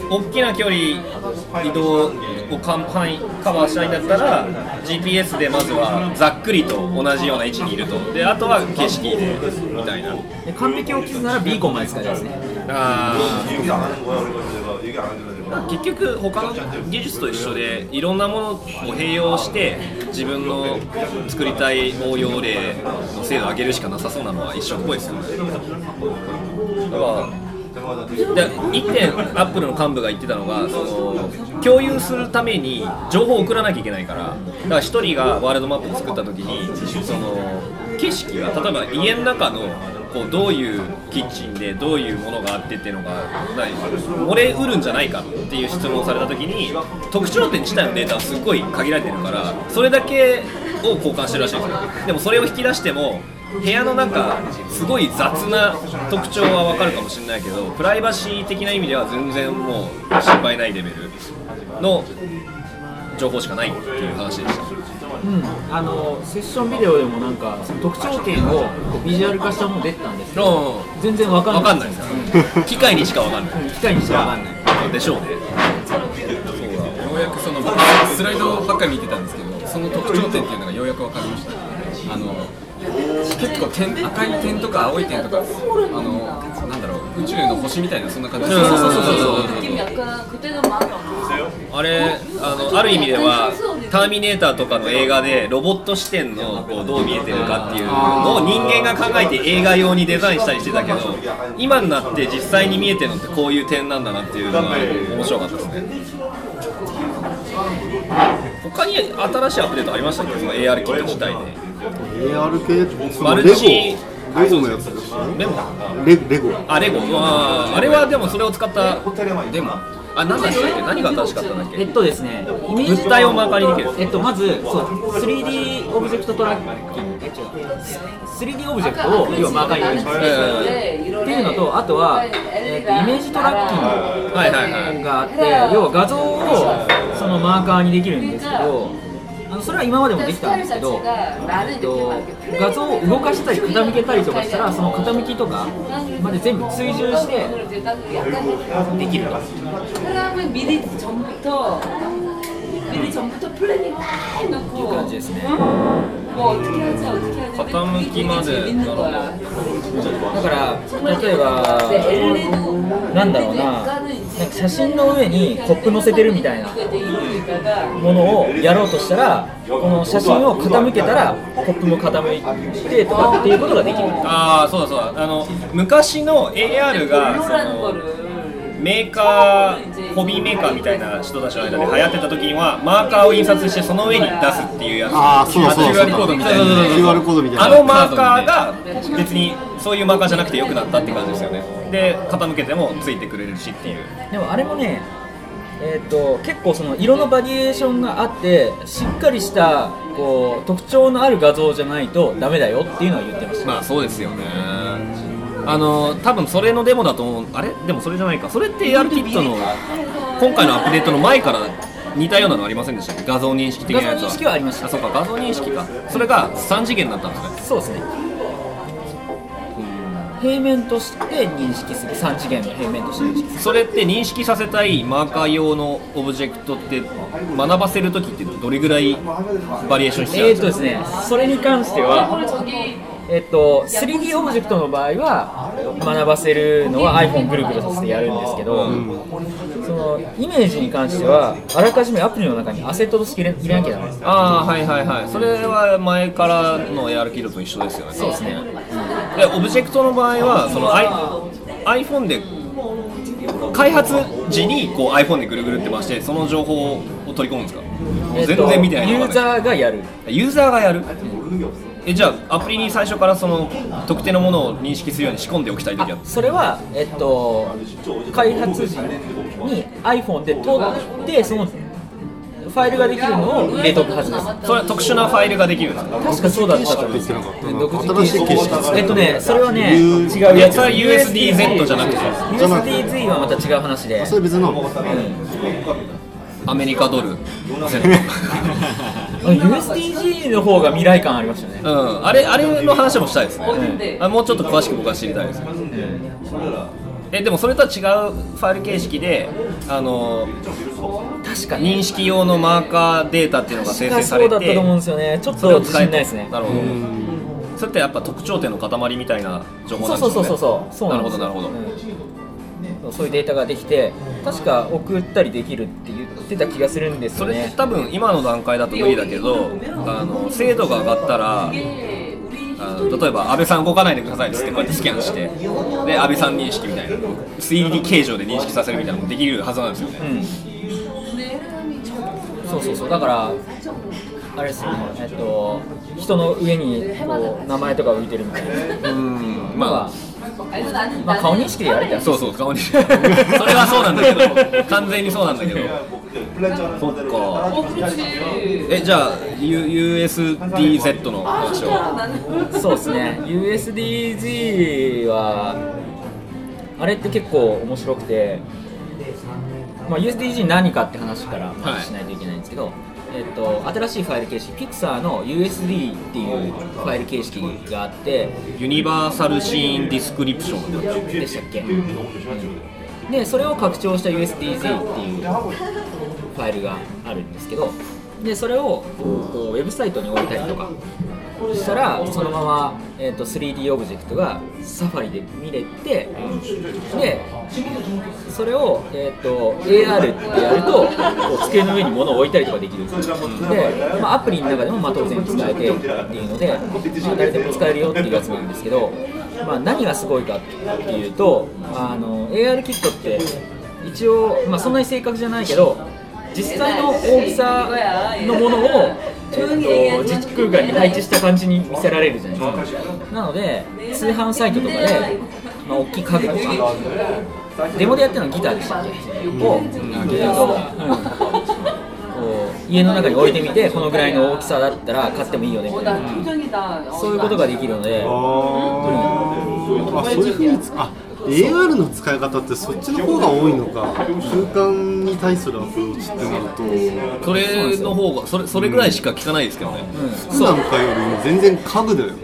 大きな距離移動をかん範囲カバーしたいんだったら GPS でまずはざっくりと同じような位置にいると。であとは景色でみたいな。で完璧を期すならビーコンまで使いたいですねあー。結局他の技術と一緒でいろんなものを併用して自分の作りたい応用例の精度を上げるしかなさそうなのは一緒っぽいですよね。だからで1点アップルの幹部が言ってたのがその共有するために情報を送らなきゃいけないから。だから1人がワールドマップを作った時にその景色が例えば家の中のこうどういうキッチンでどういうものがあってっていうのが漏れうるんじゃないかっていう質問をされた時に特徴点自体のデータはすごい限られてるからそれだけを交換してるらしいんですよでもそれを引き出しても部屋の中すごい雑な特徴は分かるかもしれないけどプライバシー的な意味では全然もう心配ないレベルの情報しかないっていう話でした。うん、あのセッションビデオでもなんかその特徴点をこうビジュアル化したもの出てたんですけど全然わかんない。分かんないですよ。機械にしか分かんない。うん。機械にしてわかんない。でしょうね。ようやくその僕スライドばっかり見てたんですけどその特徴点っていうのがようやく分かりました。あの結構点赤い点とか青い点とかあのなんだろう宇宙の星みたいなそんな感じ。そうそうそうそうあれあのある意味では「ターミネーター」とかの映画でロボット視点のこうどう見えてるかっていうのを人間が考えて映画用にデザインしたりしてたけど今になって実際に見えてるのってこういう点なんだなっていうのが面白かったですね。他に新しいアップデートありましたっけ？その AR キット自体で。AR 系そマのレゴルチレゴのやつですかレモンレレゴ。あレゴ。あーあれはでもそれを使ったでもあ何だったっけ何が新しかったんだっけ？えっとですねイメージ物体をマーカーにできる。えっとまずそう 3D オブジェクトトラッキング。え違う。3D オブジェクトを要はマーカーにできっていうのとあとは、えっとイメージトラッキングはいはいはい。があって要は画像をそのマーカーにできるんですけどそれは今までもできたんですけど、えっと、画像を動かしたり傾けたりとかしたらその傾きとかまで全部追従してできると 사람은 미리 전부터 미리 전부터 플래닝 막 いう 해놓고 感じですね 뭐 어떻게 하지 어떻게 하지 근데 가다듬기 그게 되게 만에 재밌는 나눠. 거야 だから例えば 엘리도 なんだろうななんか写真の上にコップ乗せてるみたいな 이제 이러다가 ものをやろうとしたらこの写真を傾けたらコップも傾いてとかっていうことができるああそうだそうだあの昔の AR がそ 이러라는 の 거를 メーカーホビーメーカーみたいな人たちの間で流行ってた時にはマーカーを印刷してその上に出すっていうやつ。ああそうだそう。だ QR コードみたいな。そうそうそうそう QR コードみたいな。あのマーカーが別にそういうマーカーじゃなくてよくなったって感じですよね。で傾けてもついてくれるしっていう。でもあれもねえー、と結構その色のバリエーションがあってしっかりしたこう特徴のある画像じゃないとダメだよっていうのは言ってました、まあそうですよねあの多分それのデモだと思う。あれ？でもそれじゃないか。それって AR キットの今回のアップデートの前から似たようなのありませんでしたっけ？画像認識的なやつは。画像認識はありました。あそうか。画像認識か。それが3次元だったんですね。そうですね。平面として認識する。3次元の平面として認識する。それって認識させたいマーカー用のオブジェクトって学ばせる時ってどれぐらいバリエーションしてるんですか？え、っとですねそれに関してはえっと、3D オブジェクトの場合は学ばせるのは iPhone ぐるぐるさせてやるんですけど、そのイメージに関してはあらかじめアプリの中にアセットとして入れなきゃダメ。ですああはいはいはい。それは前からの AR キットと一緒ですよね。そうですね。でオブジェクトの場合はその I iPhone で開発時にこう iPhone でぐるぐるって回してその情報を取り込むんですか？もう全然見てない。ユーザーがやる。ユーザーがやるえじゃあアプリに最初からその特定のものを認識するように仕込んでおきたい時は？それは、えっと、開発時に iPhone で撮ってそのファイルができるのを入れとくはずです。それは特殊なファイルができるんですか？確かそうだったと思いますできなかったな独自新しい形式えっとねそれはね違うやつそれは USDZ じゃなくて。USDZ はまた違う話でそれ別なのアメリカドル Z USDG の方が未来感ありましたね、うん、あれあれの話もしたいですね、うん、あもうちょっと詳しく僕は知りたいです、ね、えでもそれとは違うファイル形式であの確か認識用のマーカーデータっていうのが生成されてそうだったと思うんですよね。ちょっと自信ないですね。なるほど。それってやっぱ特徴点の塊みたいな情報なんですね。そうそうそうそうそう。なるほどなるほど、うん。そういうデータができて確か送ったりできるって言ってた気がするんですよ、ね、それ多分今の段階だと無理だけどあの精度が上がったらあの例えば安倍さん動かないでくださいっつってこうやってスキャンしてで安倍さん認識みたいな 3D 形状で認識させるみたいなのもできるはずなんですよね、うん、そうそうそう。だからあれですね。えっと人の上にこう名前とか浮いてるみたいなうん。まあまあ、顔認識でやれたそうそう顔認識。それはそうなんだけど完全にそうなんだけど。そっか。えじゃあ、U、USDZ の話を。そうですね。USDZ はあれって結構面白くて、まあ、 USDZ 何かって話からしないといけないんですけど、はいえっと新しいファイル形式 Pixar の USD っていうファイル形式があって Universal Scene Description でしたっけ、でそれを拡張した USDZ っていうファイルがあるんですけどでそれをこうウェブサイトに置いたりとかそしたらそのまま、えー、と 3D オブジェクトが Safari で見れてでそれを、えー、と AR ってやるとこう机の上に物を置いたりとかできる。んですよで、まあ、アプリの中でもまあ当然使えてっていうので、まあ、誰でも使えるよっていうやつなんですけど、まあ、何がすごいかっていうとあの AR キットって一応、まあ、そんなに正確じゃないけど実際の大きさのものを、と、自治空間に配置した感じに見せられるじゃないですか。なので通販サイトとかで、まあ、大きい家具とかデモでやってるのギターでしたっけ？を、うん。家の中に置いてみてこのぐらいの大きさだったら買ってもいいよねみたいな、そういうことができるので、にあ AR の使い方ってそっちの方が多いのか。空間に対するアプローチってなると。それの方がそれそれぐらいしか聞かないですけどね、普段かよりも全然家具だよね、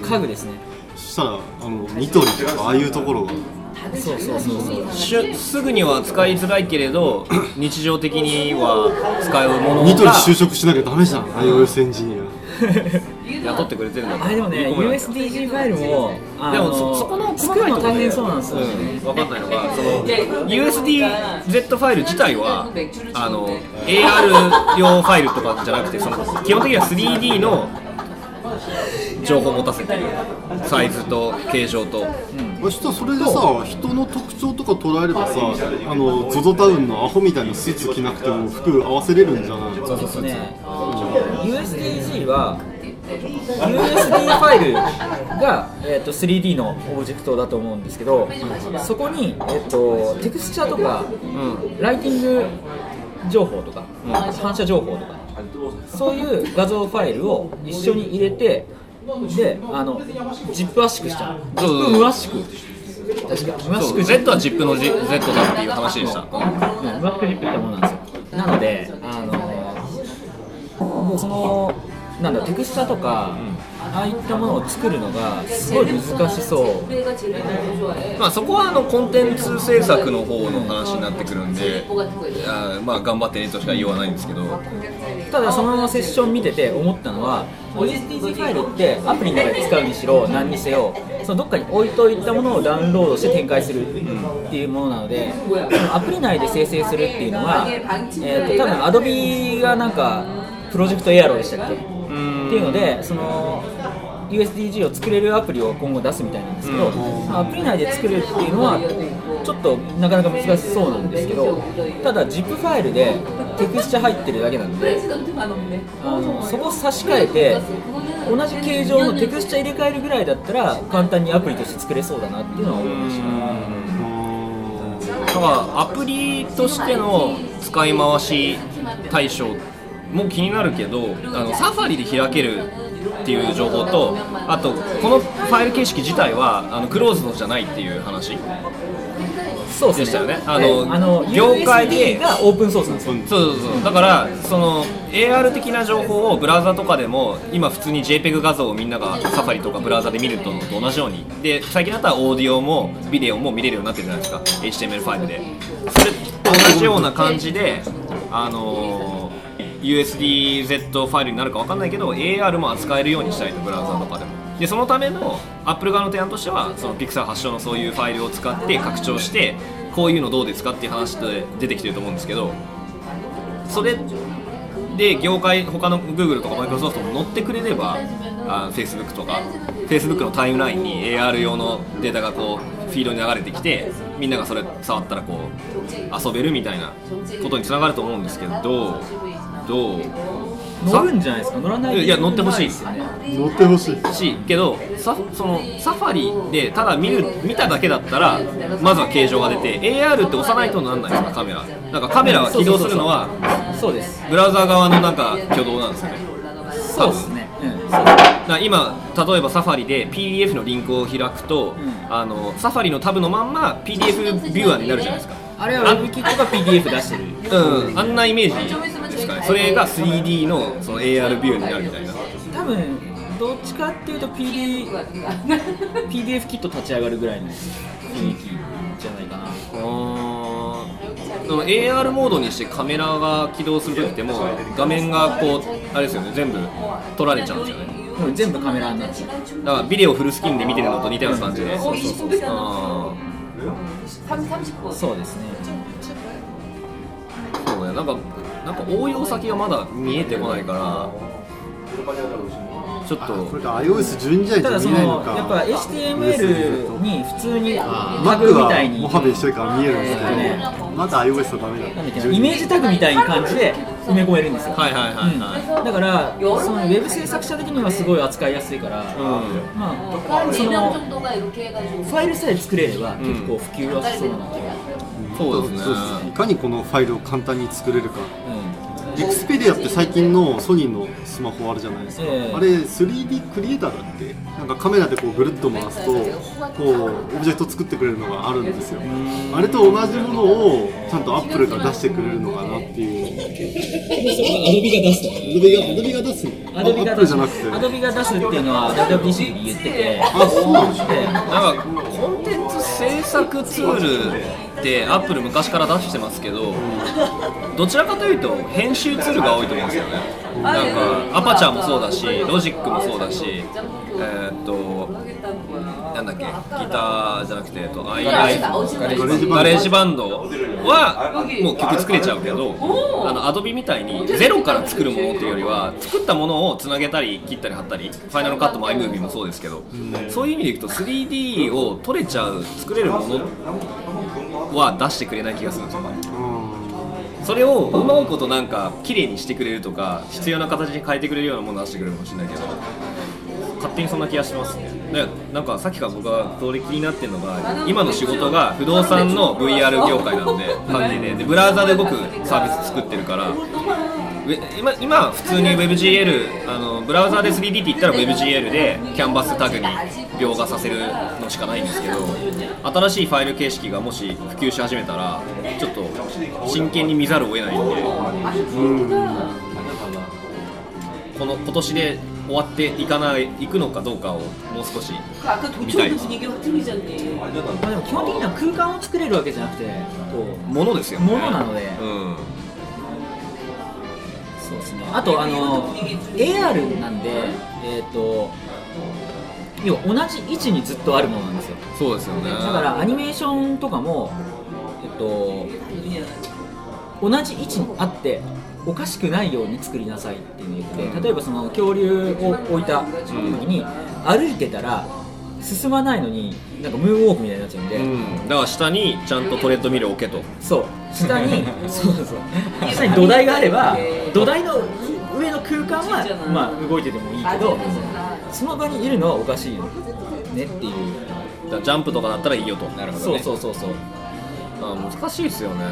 うん、家具ですね。そしたらあのニトリとかああいうところが。そうそうそうそう。しゅすぐには使いづらいけれど 日常的には使うものニトリが就職しなきゃダメじゃん。iOS エンジニア雇ってくれてるんだあれでもね USDG ファイルもあでもそそこの細作るのかいとこそうなんですよね、うん、分かんないのがその USDZ ファイル自体はあの AR 用ファイルとかじゃなくてその基本的には 3D の情報を持たせてる。サイズと形状と。そしたらそれでさ人の特徴とか捉えればさあの ZOZO タウンのアホみたいなスーツ着なくても服合わせれるんじゃないそうですね。USDG は USD ファイルが、えー、と 3D のオブジェクトだと思うんですけどそこに、えー、とテクスチャとか、ライティング情報とか、反射情報とかそういう画像ファイルを一緒に入れてであのジップ圧縮しちゃう。ジップ無圧縮確か無圧縮 Z は ZIP の Z だっていう話でした、うん、ブラックジップってものなんですよ。なのであのもうそのなんだテクスチャとか、ああいったものを作るのがすごい難しそう。まあそこはあのコンテンツ制作の方の話になってくるんであまあ頑張ってねとしか言わないんですけど。ただそのままセッション見てて思ったのはオジティジファイルってアプリの中で使うにしろ何にせよそのどっかに置いといたものをダウンロードして展開するっていうものなので、アプリ内で生成するっていうのは、えー、と多分 Adobe がなんかプロジェクトエアロでしたっけ？いうのでその USDG を作れるアプリを今後出すみたいなんですけど、うん、アプリ内で作るっていうのはちょっとなかなか難しそうなんですけどただ ZIP ファイルでテクスチャ入ってるだけなんであのそこ差し替えて同じ形状のテクスチャ入れ替えるぐらいだったら簡単にアプリとして作れそうだなっていうのは思いました。だからアプリとしての使い回し対象も気になるけどあのサファリで開けるっていう情報とあとこのファイル形式自体はあのクローズドじゃないっていう話。そうでしたよね。あのあの業界でがオープンソースなんですよ。そうそうそう。だからその AR 的な情報をブラウザとかでも今普通に JPEG 画像をみんながサファリとかブラウザで見るのと同じように。で最近だったらオーディオもビデオも見れるようになってるじゃないですか。HTML ファイルで。それと同じような感じであのー USDZ ファイルになるか分かんないけど AR も扱えるようにしたいとブラウザとかでも。でそのための Apple 側の提案としてはその Pixar 発祥のそういうファイルを使って拡張してこういうのどうですかっていう話で出てきてると思うんですけどそれで業界他の Google とか Microsoft も乗ってくれればあ Facebook とか Facebook のタイムラインに AR 用のデータがこうフィードに流れてきてみんながそれ触ったらこう遊べるみたいなことにつながると思うんですけどどうどう乗るんじゃないですか？乗らないいや乗ってほしい。ですよね乗ってほしい。しけどサそのサファリでただ見る見ただけだったらまずは形状が出て AR って押さないとなんないですか？カメラ。なんかカメラが起動するのはそうです。ブラウザー側のなんか挙動なんですよね？そうですね。うんだ今例えばサファリで PDF のリンクを開くと、ん。あのサファリのタブのまんま PDF ビューアーになるじゃないですか。あれは WebKit が PDF 出してる。うん、あんなイメージですかね。それが 3D のその AR ビューになるみたいな。多分どっちかっていうと PD PDF キット立ち上がるぐらいの雰囲気じゃないかな。あー。でも AR モードにしてカメラが起動する時ってもう画面がこうあれですよね。全部撮られちゃうんですよね。もう全部カメラになっちゃう。だからビデオフルスクリーンで見てるのと似たような感じでそうそうそうあ30分。そうですね。ーそうね。なんかなんか応用先がまだ見えてこないからちょっと。これが iOS 順次じゃないか。やっぱ HTML に普通にタグみたいに。モハベ一緒から見えるんですけど、まだ iOS はダメだ。イメージタグみたいに感じで埋め込めるんですよ、だからそのウェブ制作者的にはすごい扱いやすいから、うん、まあそのファイルさえ作れれば結構普及はしそうなの、うんそうですね。いかにこのファイルを簡単に作れるか、うん。 Xperia って最近のソニーのスマホあるじゃないですか、ええ。あれ 3D クリエイターだっけなんかカメラでこうぐるっと回すとこうオブジェクト作ってくれるのがあるんですよ。あれと同じものをちゃんとアップルが出してくれるのかなっていう。アドビが出すアドビがアドビが出すのアドビが出すアドビが出すっていうのは WWDC に言ってて。あそうなんですでなんかコンテンツ制作ツールってアップル昔から出してますけどどちらかというと編集ツールが多いと思うんですよね。なんかアパチャーもそうだしロジックもそうだしえーっとなんだっけ？ギターじゃなくて、えっと、 iLife。 GarageBand。はもう曲作れちゃうけどあのアドビみたいにゼロから作るものっていうよりは作ったものをつなげたり切ったり貼ったりファイナルカットも iMovie もそうですけどそういう意味でいくと 3D を撮れちゃう作れるものは出してくれない気がするんですよねそれをうまいことなんか綺麗にしてくれるとか必要な形に変えてくれるようなものを出してくれるかもしれないけど勝手にそんな気がしますね。でなんかさっきから僕は通り気になってるのが今の仕事が不動産の VR 業界なので感じででブラウザで動くサービス作ってるから今今普通に WebGL あのブラウザで 3D って言ったら WebGL でキャンバスタグに描画させるのしかないんですけど新しいファイル形式がもし普及し始めたらちょっと真剣に見ざるを得ないんでこの今年で終わっていかないいくのかどうかをもう少し 아까 도초도 분위기가 틀리잖네 まあ、でも基本的には空間を作れるわけじゃなくてこうものですよねものなのでうんそうですねあとあの AR なんでえっ、と要は同じ位置にずっとあるものなんですよそうですよねだからアニメーションとかもえっと同じ位置にあって おかしくないように作りなさいっていうのを言って例えばその恐竜を置いた時に歩いてたら進まないのになんかムーンウォークみたいになっちゃうんで、うん、だから下にちゃんとトレッドミルを置けと。そう。下に そうそう下に土台があれば土台の上の空間はまあ動いててもいいけどその場にいるのはおかしいよねっていう。ジャンプとかだったらいいよと。なるほそうそうそうそうあ難しいですよね。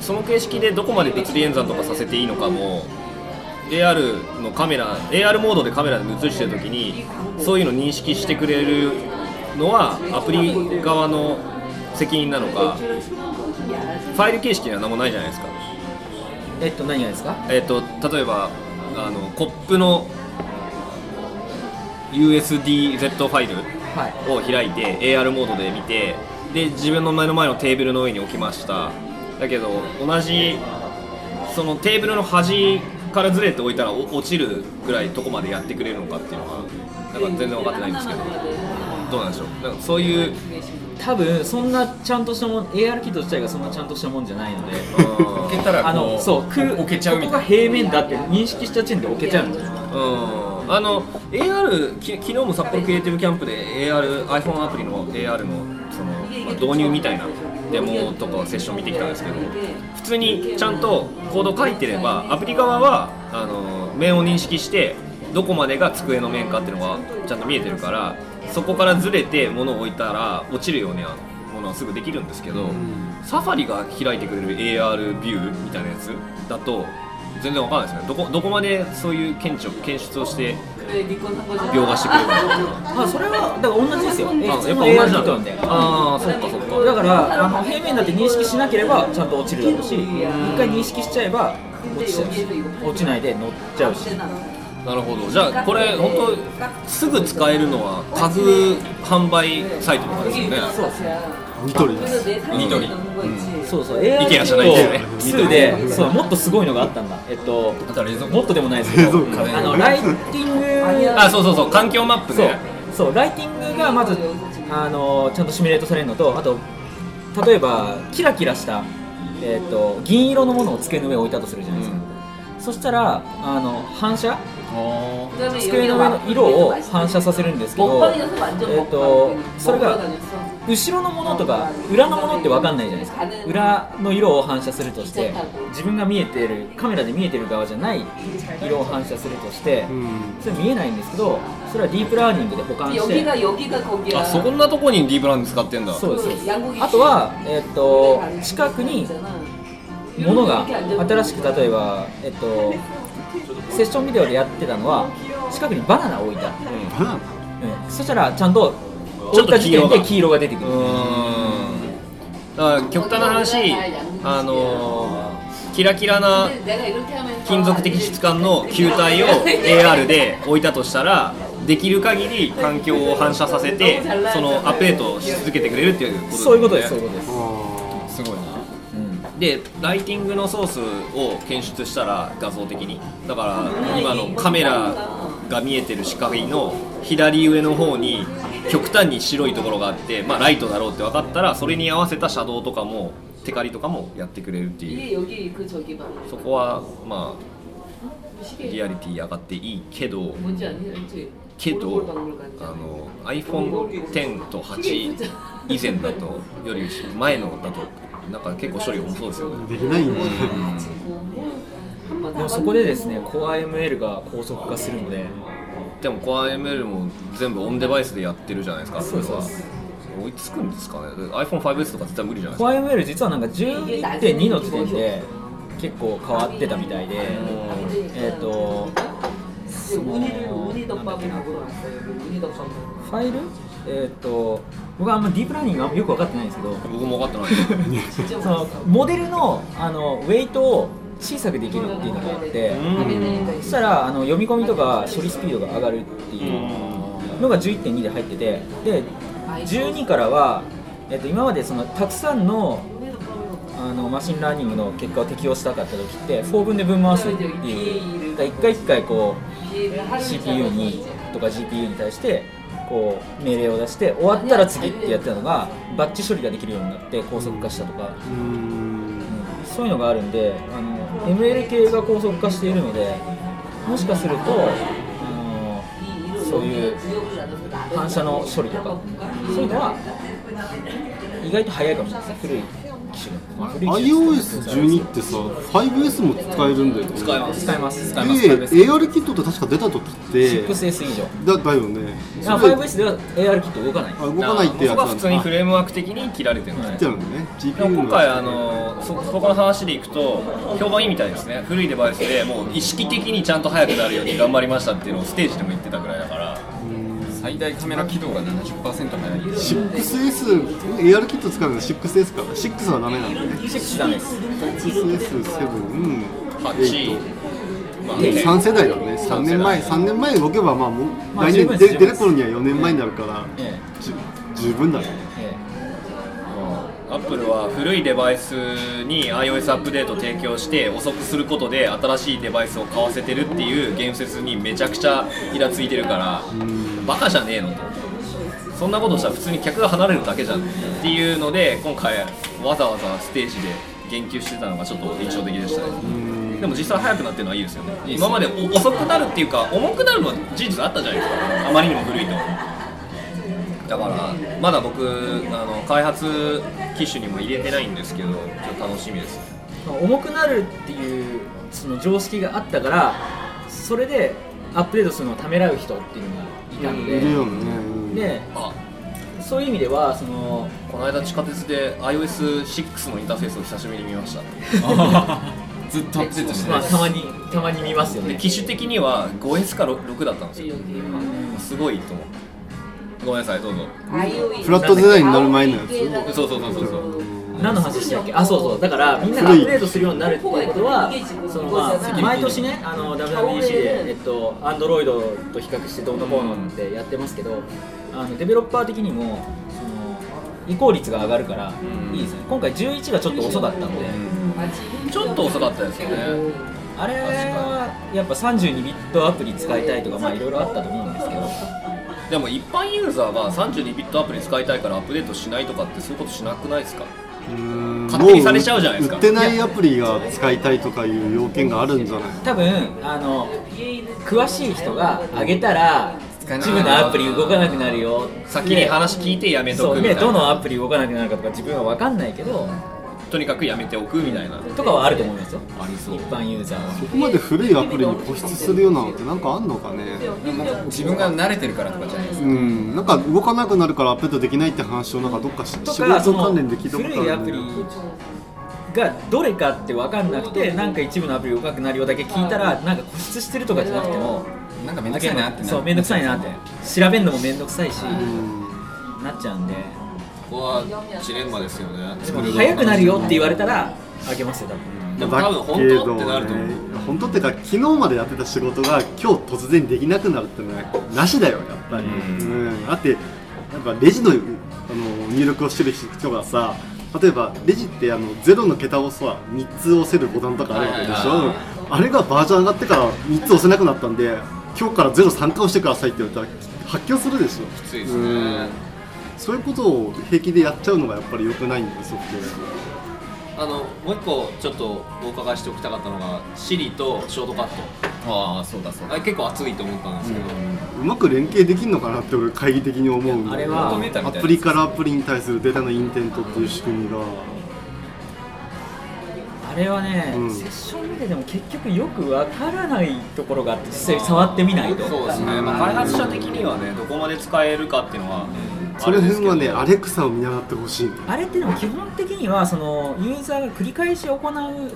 その形式でどこまで物理演算とかさせていいのかも AR のカメラ AR モードでカメラで映してる時にそういうの認識してくれるのはアプリ側の責任なのかファイル形式には何もないじゃないですか。えっと何がですか？えっと例えばあのコップの USDZ ファイルはい。を開いて AR モードで見てで自分の目の前のテーブルの上に置きました。だけど同じそのテーブルの端からずれておいたらお落ちるぐらいとこまでやってくれるのかっていうのはなんか全然分かってないんですけど。どうなんでしょう？なんかそういう多分そんなちゃんとしたもん AR キット自体がそんなちゃんとしたもんじゃないのでうん置けたらあのそう空置けちゃうみここが平面だって認識した時点で置けちゃうんですようん。あの AR き昨日も札幌クリエイティブキャンプで AR iPhone アプリの AR のその、まあ導入みたいなデモとかセッション見てきたんですけど普通にちゃんとコード書いてればアプリ側はあの面を認識してどこまでが机の面かっていうのがちゃんと見えてるからそこからずれて物を置いたら落ちるようなものはすぐできるんですけど、サファリが開いてくれる AR ビューみたいなやつだと全然わかんないですね。どこどこまでそういう検知を検出をして描画してくれるの？かまあそれはだから同じですよ。えあ普通の？やっぱ同じ AR なんだ。キットなんでああそっかそっか。だからあの平面だって認識しなければちゃんと落ちるだろうし一回認識しちゃえば落ちちゃうし落ちないで乗っちゃうし。なるほど。じゃあこれ本当すぐ使えるのは家具販売サイトとかですよね。そうですねニトリです。ニトリそうそう AR イケアじゃないですね。キット2でそうもっとすごいのがあったんだ。えっともっとでもないですけど。あのライティング。あそうそうそう環境マップそう。ねそうライティングがまずあのちゃんとシミュレートされるのとあと例えばキラキラした、えー、と銀色のものを机の上に置いたとするじゃないですか、そしたらあの反射？机の上の色を反射させるんですけど、えー、とそれが後ろのものとか裏のものって分かんないじゃないですか。裏の色を反射するとして自分が見えてるカメラで見えてる側じゃない色を反射するとしてそれ見えないんですけどそれはディープラーニングで保管してあそんなとこにディープラーニング使ってんだ。そうですあとは、えっ、ー、と近くにものが新しく例えば、えっ、ー、と、セッションビデオでやってたのは近くにバナナを置いた、うん、うん、そしたらちゃんとちょっと時点で黄色が。出てくる。だから極端な話あのー、キラキラな金属的質感の球体を AR で置いたとしたらできる限り環境を反射させてそのアップデートし続けてくれるっていうことそういうことですううことです。すごいな、うん、でライティングのソースを検出したら画像的に。だから今のカメラが見えてる視界の左上の方に極端に白いところがあって、まあ、ライトだろうって分かったらそれに合わせたシャドウとかもテカリとかもやってくれるっていう。そこはまあリアリティ上がっていいけどけどあの iPhone10 と8以前だとより前のだとなんか結構処理重そうですよね。できないんで、うん、でもそこでですね CoreML が高速化するのででも CoreML も全部オンデバイスでやってるじゃないですかそうそう。追いつくんですかね？iPhone5S とか絶対無理じゃないですか？CoreML 実はなんか10.2の時点で結構変わってたみたいでえっ、ー、とそのファイル？えっ、ー、と僕はあんまディープラーニングよく分かってないんですけど僕も分かってない そのモデルのあのウェイトを小さくできるっていうのがあってそしたらあの読み込みとか処理スピードが上がるっていうのが11.2で入っててで12からは、えっと今までそのたくさんのあの machine learning の結果を適用したかった時って for 文でぶん回すっていう。一回一回こう CPU にとか GPU に対してこう命令を出して終わったら次ってやってたのがバッチ処理ができるようになって高速化したとか、そういうのがあるんであの ML 系が高速化しているのでもしかするとあのそういう反射の処理とかそういうのは意外と早いかもしれないですね。古い機種が古い機種 iOS12 ってさ 5S も使えるんだよね。使えます使えます使えます。で AR キットって確か出た時って 6S 以上だだよね。あそれ 5S では AR キット動かない。あ動かないってやつそこは普通にフレレームワーク的に切られてるんですねてあるのね。GPU でもの今回あのそそこの話でいくと評判いいみたいですね。古いデバイスでもう意識的にちゃんと速くなるように頑張りましたっていうのをステージでも言ってたぐらいだから最大カメラ起動が70%早い。6S AR キット使うのは 6S か。6はダメなんだね。6ダメです。6S7 8 8まあええ3世代だね。3年前。3年前動けばまあもうまあ来年で出る頃には4年前になるから十分だねええアップルは古いデバイスに iOS アップデートを提供して遅くすることで新しいデバイスを買わせてるっていう言説にめちゃくちゃイラついてるからバカじゃねえのと。そんなことしたら普通に客が離れるだけじゃんっていうので今回わざわざステージで言及してたのがちょっと印象的でしたね。でも実際速くなってるのはいいですよね。今までお遅くなるっていうか重くなるのは事実あったじゃないですか。あまりにも古いとだからまだ僕あの開発機種にも入れてないんですけどちょっと楽しみです。ね重くなるっていうその常識があったからそれでアップデートするのをためらう人っていうのがいたので、いるよね、うんであ。そういう意味ではそのこの間地下鉄で iOS6 のインターフェースを久しぶりに見ました。ずっとアップデートしてまあたまにたまに見ますよね。で機種的には 5S か 6, だったんですよ。すごいと思うごめんなさいどうぞ。フラットデザインになる前のやつそうそうそうそうそう。何の話したっけ？あそうそう。だからみんながアップデートするようになるっていうことはそのまあ毎年ねあの WWDC でえっと Android と比較してどうのこうのってやってますけどあのデベロッパー的にもその移行率が上がるからいいですね。今回11がちょっと遅かったので。ちょっと遅かったですよね。あれはやっぱ32ビットアプリ使いたいとかまあいろいろあったと思うんですけどでも一般ユーザーが32ビットアプリ使いたいからアップデートしないとかってそういうことしなくないですか？うん。勝手にされちゃうじゃないですか。も売ってないアプリが使いたいとかいう要件があるんじゃない？多分あの詳しい人が上げたら一部のアプリ動かなくなるよ先に話聞いてやめとくみたいな。どのアプリ動かなくなるかとか自分は分かんないけどとにかくやめておくみたいな。とかはあると思いますよ。ありそう。一般ユーザーは。そこまで古いアプリに固執するようなのってなんかあんのかね。自分が慣れてるからとかじゃないですか。うん。なんか動かなくなるからアップデートできないって話をなんかどっか仕事関連で聞いたことある。古いアプリがどれかって分かんなくてなんか一部のアプリ動かなくなるようだけ聞いたらなんか固執してるとかじゃなくてもなんかめんどくさいなってなそうめんどくさいなって。調べるのもめんどくさいしうん。なっちゃうんでここはジレンマですよね。早くなるよって言われたらあげますよ多分。でも多分本当ってなると思う。だけどね本当ってか昨日までやってた仕事が今日突然できなくなるってのはなしだよやっぱり、うん。だってやっぱレジのあの入力をしてる人がさ例えばレジってあのゼロの桁をさ3つ押せるボタンとかあるわけでしょ？あれがバージョン上がってから3つ押せなくなったんで今日からゼロ参加をしてくださいって言われたら発狂するでしょ？きついですね。うんそういうことを平気でやっちゃうのがやっぱり良くないんでソフトウェアあのもう一個ちょっとお伺いしておきたかったのが Siri とショートカット。ああそうだそうあれ結構熱いと思ったんですけど、うまく連携できるのかなって俺懐疑的に思うんだあれはアプリからアプリに対するデータのインテントっていう仕組みが。あれはね、うん。セッション見てても結局よくわからないところがあって実際触ってみないと。そうですね、まあ、開発者的にはねどこまで使えるかっていうのはその辺はねあアレクサを見習ってほしいあれってでも基本的にはそのユーザーが繰り返し行う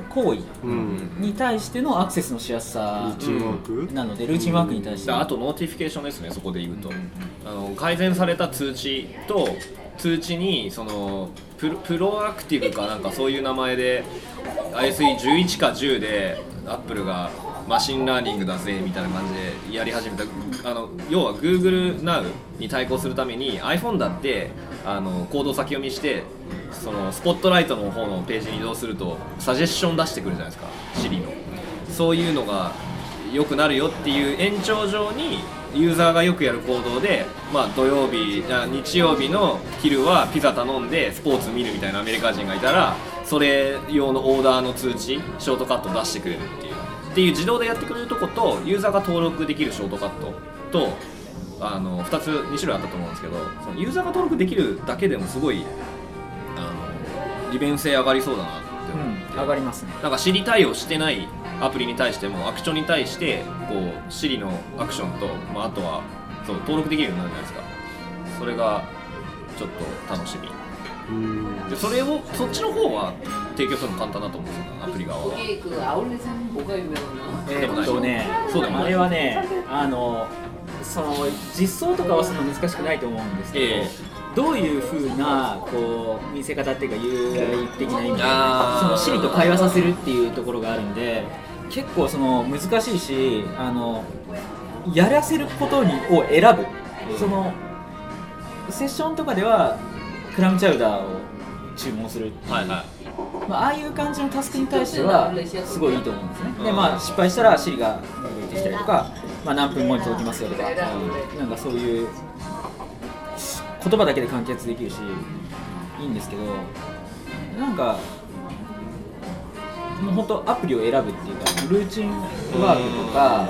行為うん。に対してのアクセスのしやすさなのでルーチンワークに対して。であと notification ですねそこで言うと、あの改善された通知と通知にその pro proactive かなんかそういう名前で iOS 11 か10でアップルがmachine learning だぜみたいな感じでやり始めた。あの要は GoogleNow に対抗するために iPhone だってあのコードを先読みしてそのスポットライトの方のページに移動するとサジェッション出してくるじゃないですか。Siri の。そういうのが良くなるよっていう延長上にユーザーがよくやる行動で、まあ、土曜日あ日曜日の昼はピザ頼んでスポーツ見るみたいなアメリカ人がいたらそれ用のオーダーの通知ショートカット出してくれるっていう。っていう自動でやってくれるとことユーザーが登録できるショートカットとあの2つ2種類あったと思うんですけどそのユーザーが登録できるだけでもすごいあの利便性上がりそうだなってう思って、ん上がりますね。なんか Siri 対応してないアプリに対してもアクションに対してこう Siri のアクションと、まあ、あとはそう登録できるようになるじゃないですか。それがちょっと楽しみ。うんでそれをそっちの方は提供するの簡単だと思うんですよアプリ側は。え、っとね。そうでもあれはねあのその実装とかはそんな難しくないと思うんですけど、えー、どういうふうなこう見せ方っていうか由来的な意味でそのシリと会話させるっていうところがあるんで結構その難しいしあのやらせることにを選ぶ、そのセッションとかではクラムチャウダーを注文するっていう、はいはい、まあ、ああいう感じのタスクに対してはすごいいいと思うんですね、うん、でまあ失敗したらシリが動いてきたりとか、まあ、何分後に届きますよとか、うん、なんかそういう言葉だけで完結できるしいいんですけどなんかもう本当アプリを選ぶっていうかルーチンワークとか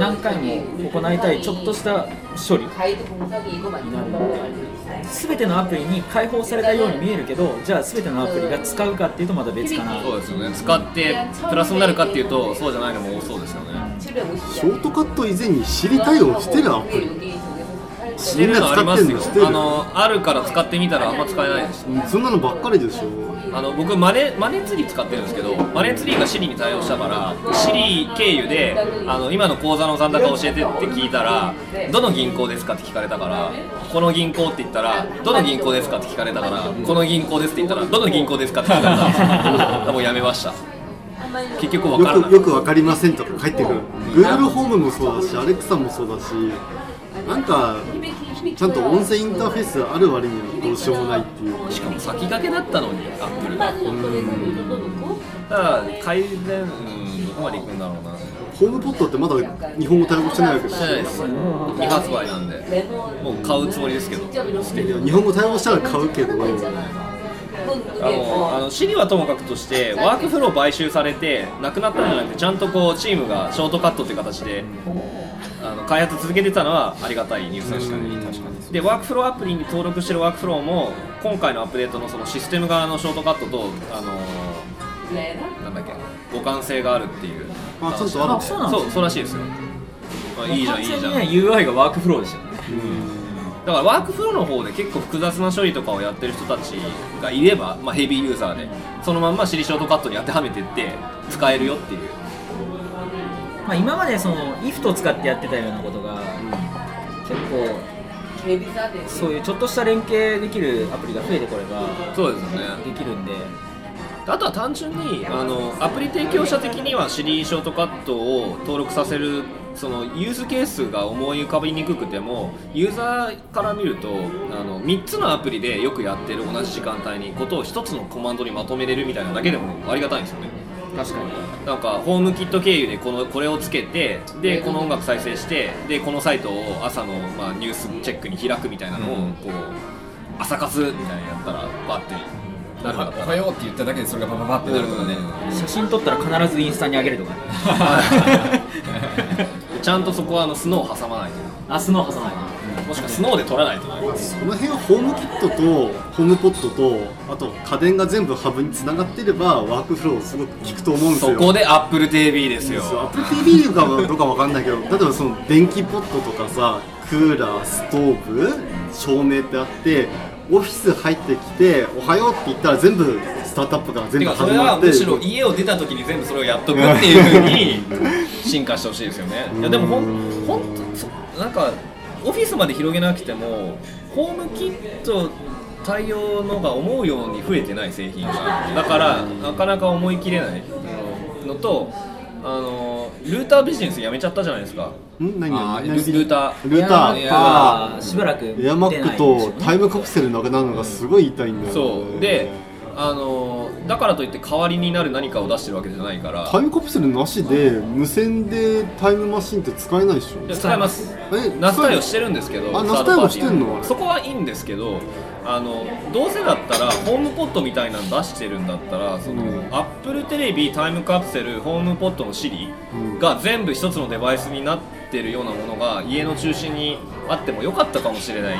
何回も行いたいちょっとした処理になるので。全てのアプリに解放されたように見えるけどじゃあ全てのアプリが使うかっていうとまた別かな。そうですよね。使ってプラスになるかっていうとそうじゃないのも多そうですよね。ショートカット以前に知りたいをしてるアプリ。知れるのありますよ。あのあるから使ってみたらあんま使えないです、そんなのばっかりでしょ。あの僕マネマネーツリー使ってるんですけどマネーツリーが Siri に対応したから Siri 経由であの今の口座の残高教えてって聞いたらどの銀行ですかって聞かれたからこの銀行って言ったらどの銀行ですかって聞かれたからこの銀行ですって言ったらどの銀行ですかって聞かれたら もうやめました。結局分からないよくよくわかりませんとか返ってくる。Google ホームもそうだし Alexa もそうだしなんかちゃんと音声インターフェースある割にはどうしようもないっていう。しかも先駆けだったのにアップルがだから改善うんどこまでいくんだろうな。ホームポットってまだ日本語対応してないわけですよ。未発売なんで、もう買うつもりですけど、日本語対応したら買うけど、あのあのシリはともかくとしてワークフロー買収されてなくなったんじゃなくてちゃんとこうチームがショートカットという形であの開発続けてたのはありがたいニュースでしたね。でワークフローアプリに登録してるワークフローも今回のアップデートのそのシステム側のショートカットとあのなんだっけ互換性があるっていう。あそうそうそうそうらしいですよ、まあ、いいじゃんいいじゃん。UI がワークフローでしたよね、うん。だからワークフローの方で結構複雑な処理とかをやってる人たちがいれば、まあ、ヘビーユーザーでそのまんまシリショートカットに当てはめてって使えるよっていう、まあ、今までその IF と使ってやってたようなことが、結構そういうちょっとした連携できるアプリが増えてこればそうですよね。できるんで。あとは単純にあのアプリ提供者的にはシリショートカットを登録させるそのユースケースが思い浮かびにくくてもユーザーから見るとあの3つのアプリでよくやってる同じ時間帯にことを1つのコマンドにまとめれるみたいなだけでもありがたいんですよね。確かに。なんかホームキット経由でこのこれをつけてでこの音楽再生してでこのサイトを朝の、まあ、ニュースチェックに開くみたいなのをこう朝活みたいなのやったらバッてなるんだったらおはようって言っただけでそれがバババってなるとかね。写真撮ったら必ずインスタに上げるとかね。ちゃんとそこはあのスノー挟まないと。あスノー挟まない。もしくはスノーで撮らないとその辺はホームキットとホームポットとあと家電が全部ハブにつながってればワークフローすごく効くと思うんですよ。そこで AppleTV ですよ。AppleTV かはどうかわかんないけど 例えばその電気ポットとかさクーラーストーブ照明ってあってオフィス入ってきて「おはよう」って言ったら全部スタートアップから全部始まって。はむしろ家を出た時に全部それをやっとくって。いう風に進化してほしいですよねいやでもほんほんとそなんかオフィスまで広げなくてもホームキット対応のが思うように増えてない製品が。だからなかなか思い切れないのとあのルータービジネスやめちゃったじゃないですか。ん？何あー何ルルーター。ルーターいやあしばらくエアマックとタイムカプセルなくなるのがすごい痛いんだよ、ね。そう。であのだからといって代わりになる何かを出してるわけじゃないから。タイムカプセルなしで無線でタイムマシンって使えないでしょ。いや使えます。えナス対応してるんですけどあナス対応パーティーしてんのそこはいいんですけどあのどうせだったらホームポットみたいなの出してるんだったらその、うん。アップルテレビタイムカプセルホームポットの Siri うん。が全部一つのデバイスになってるようなものが家の中心にあってもよかったかもしれない。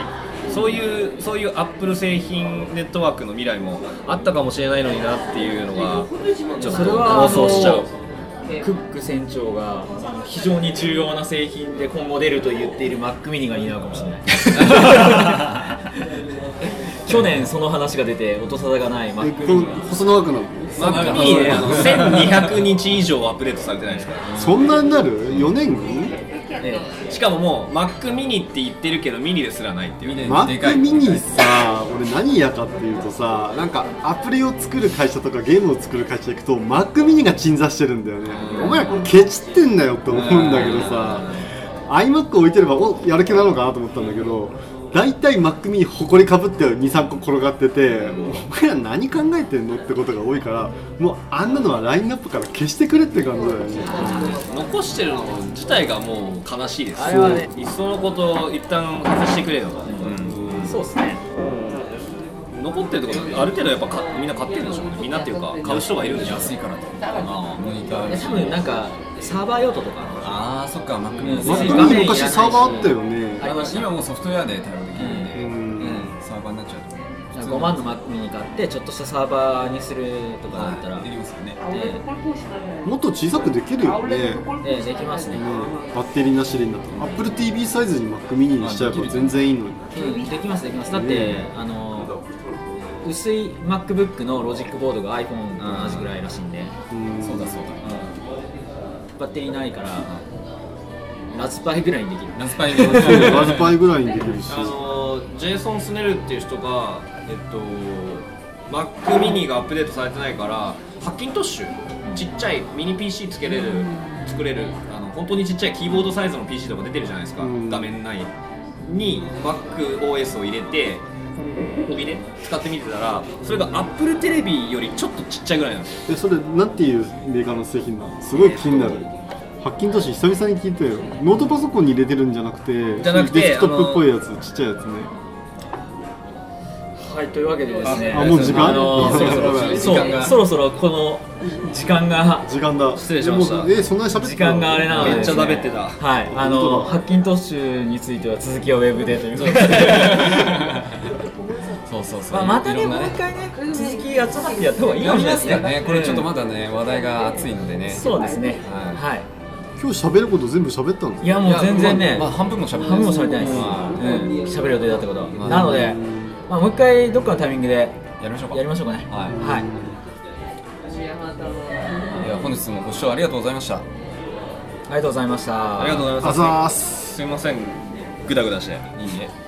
そういうそういうアップル製品ネットワークの未来もあったかもしれないのになっていうのがちょっとそれは妄想しちゃう。クック船長が非常に重要な製品で今後出ると言っている Mac mini が担うかもしれない 去年その話が出て音沙汰がないえ Mac こ mini のが細長くなるマックミニね。あの1200日以上アップデートされてないですから。そんなになる？4年に？えしかももう Mac mini って言ってるけどミニですらないっていう。ミニ。マでかいックミニさ俺何嫌かっていうとさなんかアプリを作る会社とかゲームを作る会社行くとマックミニが鎮座してるんだよね。うん。お前らケチってんだよって思うんだけどさ。iMac 置いてればおやる気なのかなと思ったんだけど大体 Mac mini ほこりかぶって23個転がっててお前ら何考えてんのってことが多いからもうあんなのはラインナップから消してくれって感じだよね。残してるの自体がもう悲しいです。あれはね。いっそのことを一旦外してくれよと、そうですね残ってるってことはある程度やっぱかみんな買ってるんでしょうね。みんなっていうか買う人がいるんでしょう安いからとああモニター多分なんかサーバー用途とかああそっか Mac うん。ミニマック画面に昔サーバーあったよね今もうソフトウェアで対応で。きるんで、うんうんサーバーになっちゃうと思う。5万の Mac mini 買ってちょっとしたサーバーにするとかだったら、はい。できますよね。もっと小さくできるよね。ええできますね、ねバッテリーなしでいいんだと Apple TV サイズに Mac mini にしちゃえば全然いいのに。うん、できますできます。だって、ねあの薄い MacBook のロジックボードが iPhone と同じぐらいらしいんで、うん。そうだそうだ。バッテリーないからラズパイぐらいにできる。ラズパイでラズパイぐらいにできるし。あのジェイソン・スネルっていう人がえっと Mac mini がアップデートされてないからハッキントッシュちっちゃいミニ PC つけれる作れるあの本当にちっちゃいキーボードサイズの PC とか出てるじゃないですか、うん。画面内に MacOS を入れて入れ使ってみてたらそれが Apple テレビよりちょっとちっちゃいぐらいなんですよ。えそれなんていうメーカーの製品なの？すごい気になる。ハッキントッシュ久々に聞いたよノートパソコンに入れてるんじゃなくてじゃなくてデスクトップっぽいやつちっちゃいやつね。はいというわけでですねあもう時間？あのそろそろ そろそろこの時間が時間だ失礼しました。えもうえそんなに喋って時間があれなので。めっちゃですね食べてた。はいあのハッキントッシュについては続きはウェブでということで そうそうそう。まあ、またねもう一回ね続き集まってやった方がいいかもしれないですね。ねこれちょっとまだね話題が熱いのでね。そうですね。はい。はい。今日喋ること全部喋ったのいやもう全然ね。まあ、まあ半分も喋って半分も喋ってないです。はうん。喋る予定だったこと。まあ。なのでまあもう一回どっかのタイミングでいやりましょうか。やりましょうかね。はい。はい。いや本日もご視聴ありがとうございました。ありがとうございました。ありがとうございますあざーす。すいません。グダグダして。いいね